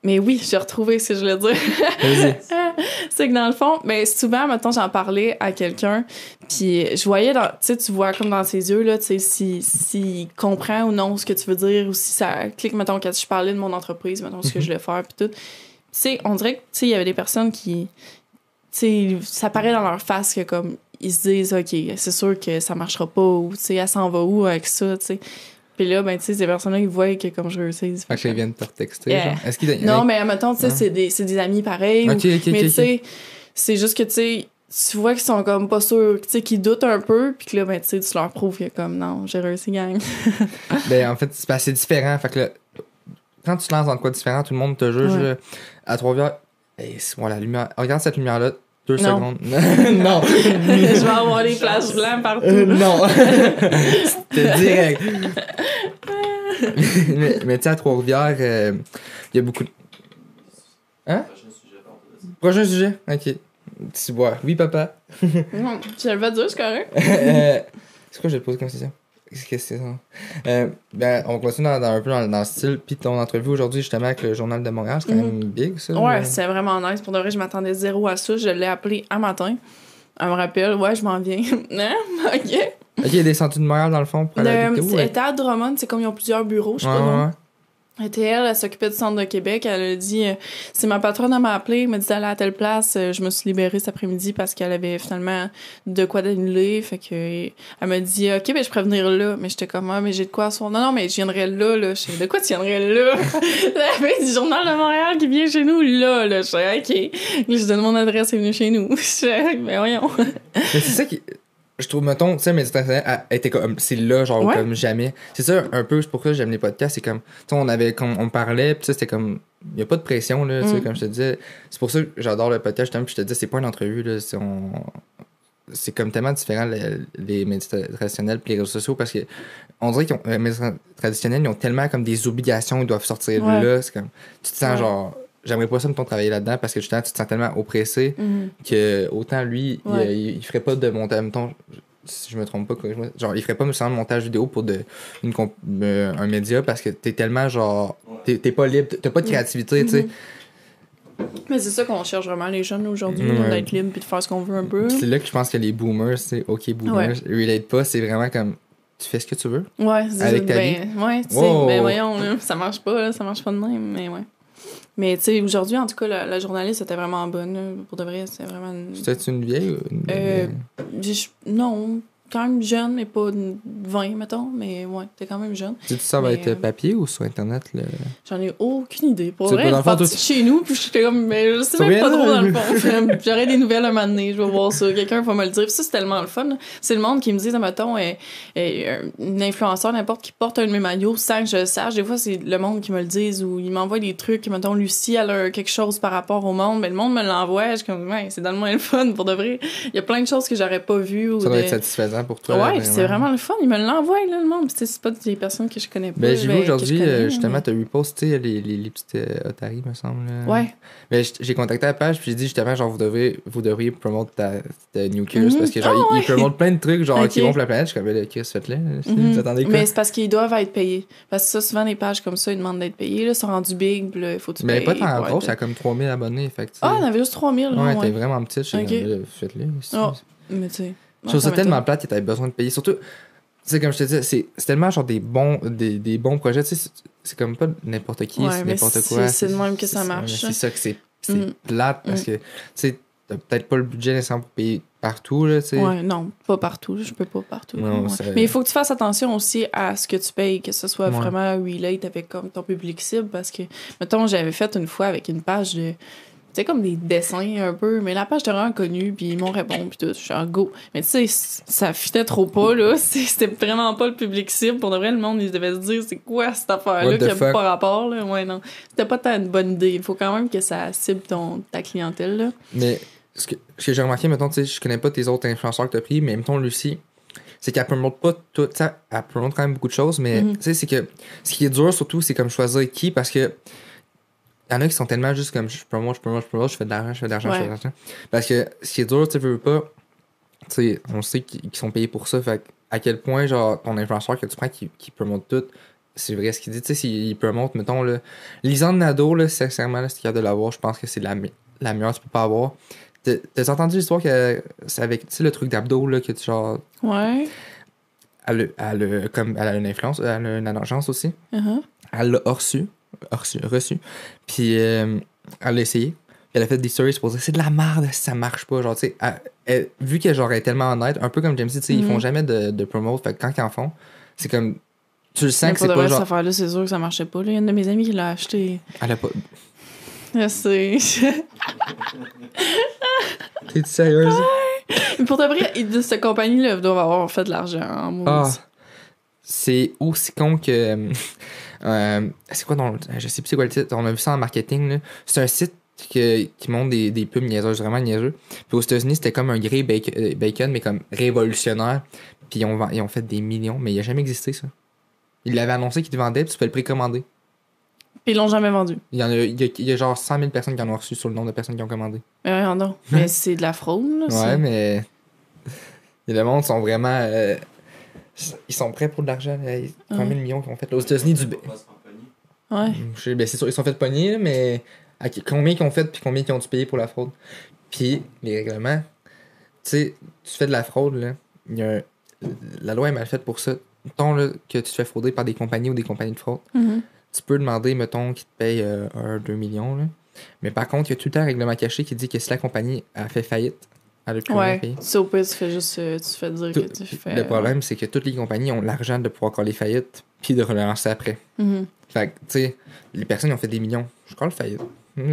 Speaker 4: mais oui, j'ai retrouvé ce que je voulais dire. C'est que dans le fond, ben souvent, mettons, j'en parlais à quelqu'un, puis je voyais dans, tu sais, tu vois comme dans ses yeux, là, tu sais, si, s'il comprend ou non ce que tu veux dire, ou si ça clique, mettons, quand je parlais de mon entreprise, mettons, ce que je voulais faire, puis tout. Tu sais, on dirait que, tu sais, il y avait des personnes qui, tu sais, ça paraît dans leur face que, comme, ils se disent, OK, c'est sûr que ça marchera pas, ou, tu sais, elle s'en va où avec ça, tu sais. Puis là, ben, tu sais, ces personnes-là, ils voient que, comme je réussis.
Speaker 2: Fait que là, ils viennent te.
Speaker 4: Yeah.
Speaker 2: genre. Est-ce qu'il y a-
Speaker 4: Non, mais mettons, tu sais,
Speaker 2: Ouais.
Speaker 4: c'est des, des amis pareils. ou-
Speaker 2: Ok, ok,
Speaker 4: mais
Speaker 2: ok,
Speaker 4: tu sais, c'est juste que, tu sais, tu vois qu'ils sont comme pas sûrs, tu sais, qu'ils doutent un peu, puis que là, ben, tu sais, tu leur prouves que, comme, non, j'ai réussi, gang.
Speaker 2: Ben, en fait, c'est c'est différent. Fait que là, quand tu te lances dans quoi différent, tout le monde te juge
Speaker 4: Ouais.
Speaker 2: à Trois-Rivières. Hey, c'est bon, la lumière. Regarde cette lumière-là. Deux
Speaker 4: Non.
Speaker 2: secondes. non.
Speaker 4: je vais avoir des flashs blancs partout.
Speaker 2: Euh, non. C'était direct. mais mais tu sais, à Trois-Rivières, euh, il y a beaucoup de. Hein? Prochain sujet? Ok. Tu bois. Oui, papa.
Speaker 4: Non, je le vais dire, c'est correct.
Speaker 2: Euh, c'est quoi je vais te poser comme question? Qu'est-ce que c'est ça? Euh, ben, on continue dans, dans un peu dans, dans le style. Puis ton entrevue aujourd'hui, justement, avec le Journal de Montréal, c'est quand même big, ça.
Speaker 4: Ouais, c'est vraiment nice. Pour de vrai, je m'attendais zéro à ça. Je l'ai appelé un matin. Elle me rappelle, ouais, je m'en viens. hein? OK.
Speaker 2: Ok, il y a des sentiers de Montréal dans le fond pour aller
Speaker 4: Le, à Drummond, c'est comme ils ont plusieurs bureaux, je sais
Speaker 2: Ouais,
Speaker 4: pas.
Speaker 2: ouais,
Speaker 4: était elle, elle s'occupait du centre de Québec. Elle a dit, euh, c'est ma patronne m'a appelé, elle m'a dit d'aller à telle place. Euh, Je me suis libérée cet après-midi parce qu'elle avait finalement de quoi d'annuler. Fait que euh, elle m'a dit, ok, ben je pourrais venir là. Mais j'étais comme, ah, mais j'ai de quoi à. Non, non, mais je viendrais là, là. Je sais, de quoi tu viendrais là? Elle avait du journal de Montréal qui vient chez nous là, là. Je suis ok. Je donne mon adresse, elle est venue chez nous. Je mais voyons.
Speaker 2: C'est ça qui. Je trouve, mettons, tu sais, méditation, elle était comme. C'est là, genre,
Speaker 4: Ouais.
Speaker 2: comme jamais. C'est ça, un peu, c'est pourquoi j'aime les podcasts. C'est comme. Tu sais, on avait. On parlait, puis sais, c'était comme. Il n'y a pas de pression, là, tu sais,
Speaker 4: Mm.
Speaker 2: comme je te disais. C'est pour ça que j'adore le podcast, justement, puis je te dis, c'est pas une entrevue, là. C'est on- c'est comme tellement différent, les, les médias traditionnels puis les réseaux sociaux, parce que on dirait ont. Les médias traditionnels, ils ont tellement comme des obligations, ils doivent sortir de
Speaker 4: Ouais.
Speaker 2: là. C'est comme. Tu te sens
Speaker 4: Ouais.
Speaker 2: genre. J'aimerais pas ça, mettons, travailler là-dedans, parce que justement, tu te sens tellement oppressé
Speaker 4: Mhm.
Speaker 2: que autant lui, il-
Speaker 4: Ouais.
Speaker 2: il, il ferait pas de montage, mettons, si je me trompe pas, genre il ferait pas nécessairement de montage vidéo pour de, une, euh, un média parce que t'es tellement genre, t'es pas libre, t'as pas de créativité, tu sais.
Speaker 4: Mhm. Mais c'est ça qu'on cherche vraiment les jeunes aujourd'hui,
Speaker 2: Ouais.
Speaker 4: d'être libre puis de faire ce qu'on veut un peu.
Speaker 2: C'est là que je pense que les boomers, c'est ok boomers, relate pas, c'est vraiment comme tu fais ce que tu veux.
Speaker 4: Ouais, c'est
Speaker 2: Avec ta
Speaker 4: ben, ouais, tu sais, ben voyons, ça marche pas, là, ça marche pas de même, mais ouais. Mais tu sais, aujourd'hui, en tout cas, la, la journaliste était vraiment bonne, pour de vrai, c'était vraiment... une-
Speaker 2: C'était une vieille ou une
Speaker 4: Euh, Non, quand même jeune, mais pas une 20, mettons, mais ouais, t'es quand même jeune.
Speaker 2: Tu dis ça va être
Speaker 4: euh,
Speaker 2: papier ou sur internet le...
Speaker 4: J'en ai aucune idée. Pour vrai,
Speaker 2: toi,
Speaker 4: de chez nous, puis j'étais comme, mais je sais même pas trop dans le fond. J'aurais des nouvelles un moment donné, je vais voir ça. Quelqu'un va me le dire. Puis ça, c'est tellement le fun. C'est le monde qui me dit, mettons, euh, euh, une influenceur, n'importe qui porte un de mes maillots sans que je le sache. Des fois, c'est le monde qui me le dise ou il m'envoie des trucs. Mettons, Lucie, elle a quelque chose par rapport au monde, mais le monde me l'envoie. Je suis comme, ouais, c'est dans le moins le fun pour de vrai. Il y a plein de choses que j'aurais pas vues. Ou
Speaker 2: Ça doit
Speaker 4: de-
Speaker 2: être satisfaisant pour toi.
Speaker 4: Ouais, puis c'est vraiment le fun. Ils me l'envoient, là, le monde. C'est pas des personnes que je connais pas.
Speaker 2: Ben, j'ai vu
Speaker 4: ben,
Speaker 2: aujourd'hui, euh, justement,
Speaker 4: mais-
Speaker 2: t'as reposté les, les, les petites euh, otaries, me semble.
Speaker 4: Ouais.
Speaker 2: Ben, j'ai contacté la page, puis j'ai dit justement, genre, vous devez, vous devriez promouvoir ta, ta New
Speaker 4: Mhm.
Speaker 2: parce que, genre,
Speaker 4: Ah,
Speaker 2: ils,
Speaker 4: ouais.
Speaker 2: ils promotent plein de trucs, genre,
Speaker 4: Ok.
Speaker 2: qui vont pour la planète. Je suis comme, ben, Chris, faites-le.
Speaker 4: Mhm.
Speaker 2: Vous attendez quoi?
Speaker 4: Mais c'est parce qu'ils doivent être payés. Parce que ça, souvent, les pages comme ça, ils demandent d'être payés. Là, ils sont rendus big, là, il faut que tu
Speaker 2: Mais pas tant
Speaker 4: être-
Speaker 2: elle a comme 3000 abonnés, tu sais.
Speaker 4: Ah, on avait juste 3000, là.
Speaker 2: Ouais, t'es vraiment petite, je faites-le.
Speaker 4: Ah, Mais tu sais.
Speaker 2: Je trouve ça tellement plate que t'avais besoin de payer. Surtout, tu sais, comme je te disais, c'est c'est tellement genre des bons, des, des bons projets. Tu c'est- c'est comme pas n'importe qui,
Speaker 4: Ouais,
Speaker 2: c'est n'importe
Speaker 4: c'est-
Speaker 2: quoi.
Speaker 4: c'est de même que ça
Speaker 2: c'est-
Speaker 4: marche.
Speaker 2: C'est ça que c'est c'est
Speaker 4: Mm.
Speaker 2: plate parce que, tu sais, t'as peut-être pas le budget nécessairement pour payer partout, là, tu.
Speaker 4: Ouais, non, pas partout. Je peux pas partout.
Speaker 2: Non,
Speaker 4: Ouais.
Speaker 2: c'est-
Speaker 4: Mais il faut que tu fasses attention aussi à ce que tu payes, que ce soit
Speaker 2: Ouais.
Speaker 4: vraiment relate avec comme ton public cible. Parce que, mettons, j'avais fait une fois avec une page de. Sais, comme des dessins un peu, mais la page était vraiment connue, puis ils m'ont répondu, puis tout. Je suis en go. Mais tu sais, ça fitait trop pas, là. C'était vraiment pas le public cible. Pour de vrai, le monde, ils devaient se dire, c'est quoi cette affaire-là qui a pas rapport, là? Ouais, non. C'était pas tant une bonne idée. Il faut quand même que ça cible ton, ta clientèle, là.
Speaker 2: Mais ce que, ce que j'ai remarqué, mettons, tu sais, je connais pas tes autres influenceurs que t'as pris, mais mettons, Lucie, c'est qu'elle promote pas tout, elle promote quand même beaucoup de choses, mais
Speaker 4: Mhm.
Speaker 2: tu sais, c'est que ce qui est dur surtout, c'est comme choisir qui, parce que il y en a qui sont tellement juste comme je promote, je promote, je promote, je fais de l'argent, je fais de l'argent, je fais de l'argent. Parce que ce qui est dur, tu veux pas, tu sais, on sait qu'ils sont payés pour ça, fait à quel point, genre, ton influenceur que tu prends qui, qui promote tout, c'est vrai ce qu'il dit, tu sais, s'il promote, mettons, là, Lisande Nadeau, là, sincèrement, là, si tu de l'avoir, je pense que c'est la, me- la meilleure que tu peux pas avoir. T'as- entendu l'histoire que c'est avec, tu sais, le truc d'abdos, là, que tu, genre,
Speaker 4: Ouais.
Speaker 2: elle, a- elle, a- comme, elle a une influence, elle a une agence aussi.
Speaker 4: Uh-huh.
Speaker 2: Elle l'a reçu, reçu, reçu. Puis euh, elle l'a essayé. Elle a fait des stories pour dire c'est de la merde, ça marche pas. Genre, tu sais, vu qu'elle genre, elle est tellement honnête, un peu comme James, tu sais, ils
Speaker 4: Mhm.
Speaker 2: font jamais de, de promote. Fait que quand ils en font, c'est comme. Tu le sens
Speaker 4: Mais
Speaker 2: que c'est pas genre.
Speaker 4: affaire-là, c'est sûr que ça marchait pas. là. Il y a une de mes amies qui l'a acheté.
Speaker 2: Elle a pas.
Speaker 4: Je sais.
Speaker 2: T'es sérieuse?
Speaker 4: Pour de vrai, de cette compagnie-là doivent avoir fait de l'argent.
Speaker 2: Ah, c'est aussi con que. Euh, euh, c'est quoi dans le- Je sais plus c'est quoi le titre. On a vu ça en marketing. C'est un site que- qui montre des, des pubs niaiseuses, vraiment niaiseux. Puis aux États-Unis, c'était comme un grey bacon, euh, bacon, mais comme révolutionnaire. Puis ils ont, ils ont fait des millions, mais il a jamais existé ça. Ils l'avaient annoncé qu'ils vendaient, puis tu peux le précommander.
Speaker 4: Puis ils l'ont jamais vendu.
Speaker 2: Il y, en a, il, y a, il y a genre 100 000 personnes qui en ont reçu sur le nombre de personnes qui ont commandé.
Speaker 4: Mais rien non. Mais c'est de la fraude, là.
Speaker 2: Ouais, mais. Et le monde sont vraiment. euh, ils sont prêts pour de l'argent. Combien de millions qu'ils ont fait? là? Aux États-Unis, du.
Speaker 4: Ouais.
Speaker 2: Je sais, ben c'est sûr, ils sont fait pogner, mais à combien qu'ils ont fait puis combien qu'ils ont dû payer pour la fraude. Puis les règlements, tu sais, tu fais de la fraude, là, il y a un- la loi est mal faite pour ça. Mettons là, que tu te fais frauder par des compagnies ou des compagnies de fraude,
Speaker 4: Mhm.
Speaker 2: tu peux demander, mettons, qu'ils te payent 1, 2 millions. Là. Mais par contre, il y a tout le temps un règlement caché qui dit que si la compagnie a fait faillite, elle a plus rien
Speaker 4: Ouais. Tu sais, au pire, tu fais juste. euh, Tu fais dire
Speaker 2: Tout-
Speaker 4: que tu fais.
Speaker 2: Le problème, c'est que toutes les compagnies ont l'argent de pouvoir coller faillite puis de relancer après.
Speaker 4: Mhm.
Speaker 2: Fait que, tu sais, les personnes ont fait des millions. Je colle faillite.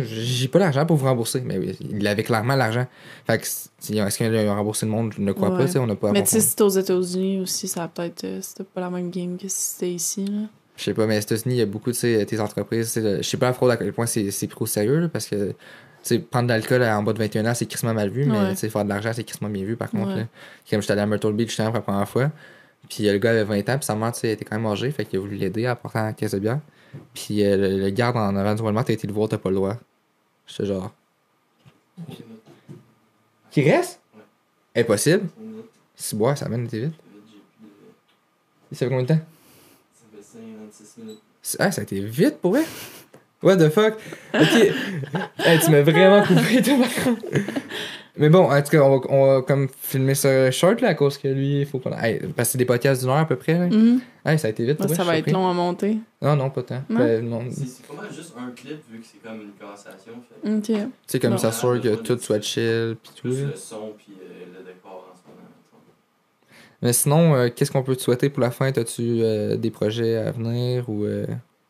Speaker 2: J'ai pas l'argent pour vous rembourser. Mais oui, il avait clairement l'argent. Fait que, est-ce qu'il a remboursé le monde? Je ne crois
Speaker 4: Ouais.
Speaker 2: pas, tu sais, on n'a pas
Speaker 4: Mais tu sais, si c'était aux États-Unis aussi, ça a peut-être. euh, C'était pas la même game que si c'était ici, là.
Speaker 2: Je sais pas, mais aux États-Unis, il y a beaucoup, tu sais, tes entreprises. Je sais pas la fraude à quel point c'est c'est pris au sérieux, là, parce que, sais, prendre de l'alcool en bas de 21 ans, c'est crissement mal vu, mais,
Speaker 4: Ouais.
Speaker 2: tu sais, faire de l'argent, c'est crissement bien vu, par contre,
Speaker 4: Ouais.
Speaker 2: là. Comme j'étais allé à Myrtle Beach, pour la première fois. Puis euh, le gars avait 20 ans, puis sa mère, tu sais, était quand même âgée, fait qu'il a voulu l'aider en portant la caisse de bière. Puis euh, le, le garde en avant du Walmart a été le voir, t'as pas le droit. J'étais genre. Qui reste? Impossible. Si boire, ça mène, t'es vite. Ça fait combien de temps? C'est- Ah, ça a été vite pour vrai? What the fuck? Ok. Hey, tu m'as vraiment coupé, toi, par contre. Mais bon, en tout cas, on va, on va comme filmer ça short, là, à cause que lui, il faut qu'on. Hey, parce que c'est des podcasts d'une heure à peu près, là.
Speaker 4: Mhm.
Speaker 2: Hey, ça a été vite pour
Speaker 4: Ouais,
Speaker 2: vrai,
Speaker 4: ça va être long à monter.
Speaker 2: Non, non, pas tant. Ben.
Speaker 3: C'est pas mal juste un clip vu que c'est comme une conversation. Fait.
Speaker 4: Ok.
Speaker 2: C'est comme
Speaker 4: Non.
Speaker 2: ça, sûr que tout soit chill, pis tout.
Speaker 3: Plus le son puis euh, le décor en ce moment.
Speaker 2: Mais sinon, euh, qu'est-ce qu'on peut te souhaiter pour la fin? T'as-tu euh, des projets à venir ou.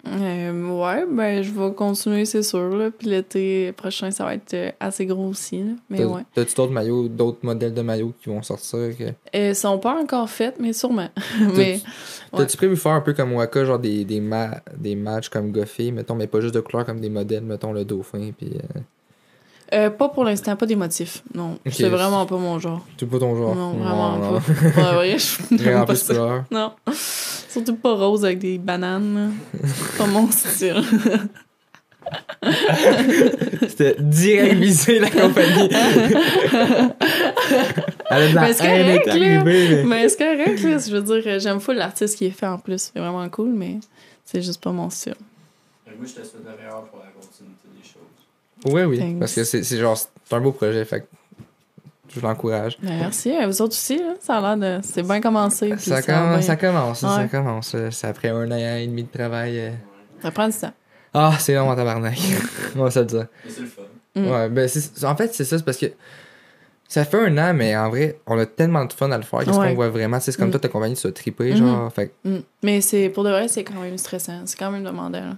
Speaker 2: Euh,
Speaker 4: Euh, ouais, ben, je vais continuer, c'est sûr, là. Puis l'été prochain, ça va être euh, assez gros aussi, là. Mais
Speaker 2: t'as-
Speaker 4: ouais.
Speaker 2: T'as-tu d'autres maillots, d'autres modèles de maillots qui vont sortir? Que...
Speaker 4: Elles sont pas encore faites, mais sûrement. mais.
Speaker 2: T'as-tu prévu faire un peu comme Waka, genre des, des, ma- des matchs comme Goffy, mettons, mais pas juste de couleurs comme des modèles, mettons le dauphin, puis euh,
Speaker 4: Euh, pas pour l'instant, pas des motifs. Non. C'est vraiment pas mon genre.
Speaker 2: tout pas ton genre.
Speaker 4: Non, vraiment
Speaker 2: non.
Speaker 4: pas. Pour vrai, je
Speaker 2: Vraiment
Speaker 4: n'aime pas ça.
Speaker 2: couleurs.
Speaker 4: Non. Surtout pas rose avec des bananes. C'est pas mon style.
Speaker 2: C'était direct visé la compagnie. Elle a de la
Speaker 4: Mais c'est
Speaker 2: haine est
Speaker 4: correct, là.
Speaker 2: arrivée, mais...
Speaker 4: mais c'est correct, là. Je veux dire, j'aime full l'artiste qui est fait en plus. C'est vraiment cool, mais c'est juste pas mon style.
Speaker 3: Moi, je te souhaite le meilleur pour la
Speaker 2: oui,
Speaker 4: Thanks.
Speaker 2: parce que c'est c'est genre, c'est un beau projet, fait que je l'encourage.
Speaker 4: Ben, merci. À vous autres aussi, là. Ça a l'air de. C'est bien commencé.
Speaker 2: Ça, commence,
Speaker 4: bien.
Speaker 2: ça commence, ça commence. C'est après un an et demi de travail. euh.
Speaker 4: Ça prend du temps.
Speaker 2: Ah, c'est long en tabarnak. On va se le dire.
Speaker 3: Mais c'est le fun.
Speaker 4: Mm.
Speaker 2: Ouais, ben en fait, c'est ça, c'est parce que Ça fait un an, mais en vrai, on a tellement de fun à le faire. Qu'est-ce
Speaker 4: Ouais.
Speaker 2: qu'on voit vraiment? C'est comme
Speaker 4: Mm.
Speaker 2: toi, ta compagnie, tu as trippé, genre. Fait que-
Speaker 4: Mm. Mais c'est pour de vrai, c'est quand même stressant. C'est quand même demandant. là.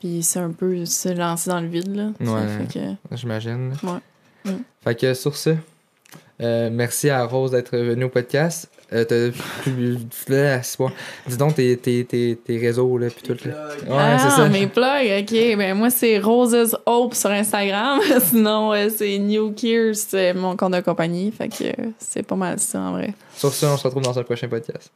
Speaker 4: Puis c'est un peu se lancer dans le vide. Là.
Speaker 2: Ouais.
Speaker 4: que-
Speaker 2: j'imagine.
Speaker 4: Ouais. Mm.
Speaker 2: Fait que sur ce, euh, merci à Rose d'être venue au podcast. Euh, t'as-. Dis donc tes, tes, tes, tes réseaux, là, puis tout. Là. Ouais,
Speaker 4: ah,
Speaker 2: c'est ça.
Speaker 4: mes plugs, ok. Ben, moi, c'est Roses Hope sur Instagram. Sinon, euh, c'est New Gears, c'est mon compte de compagnie. Fait que euh, c'est pas mal ça, en vrai.
Speaker 2: Sur ce, on se retrouve dans un prochain podcast.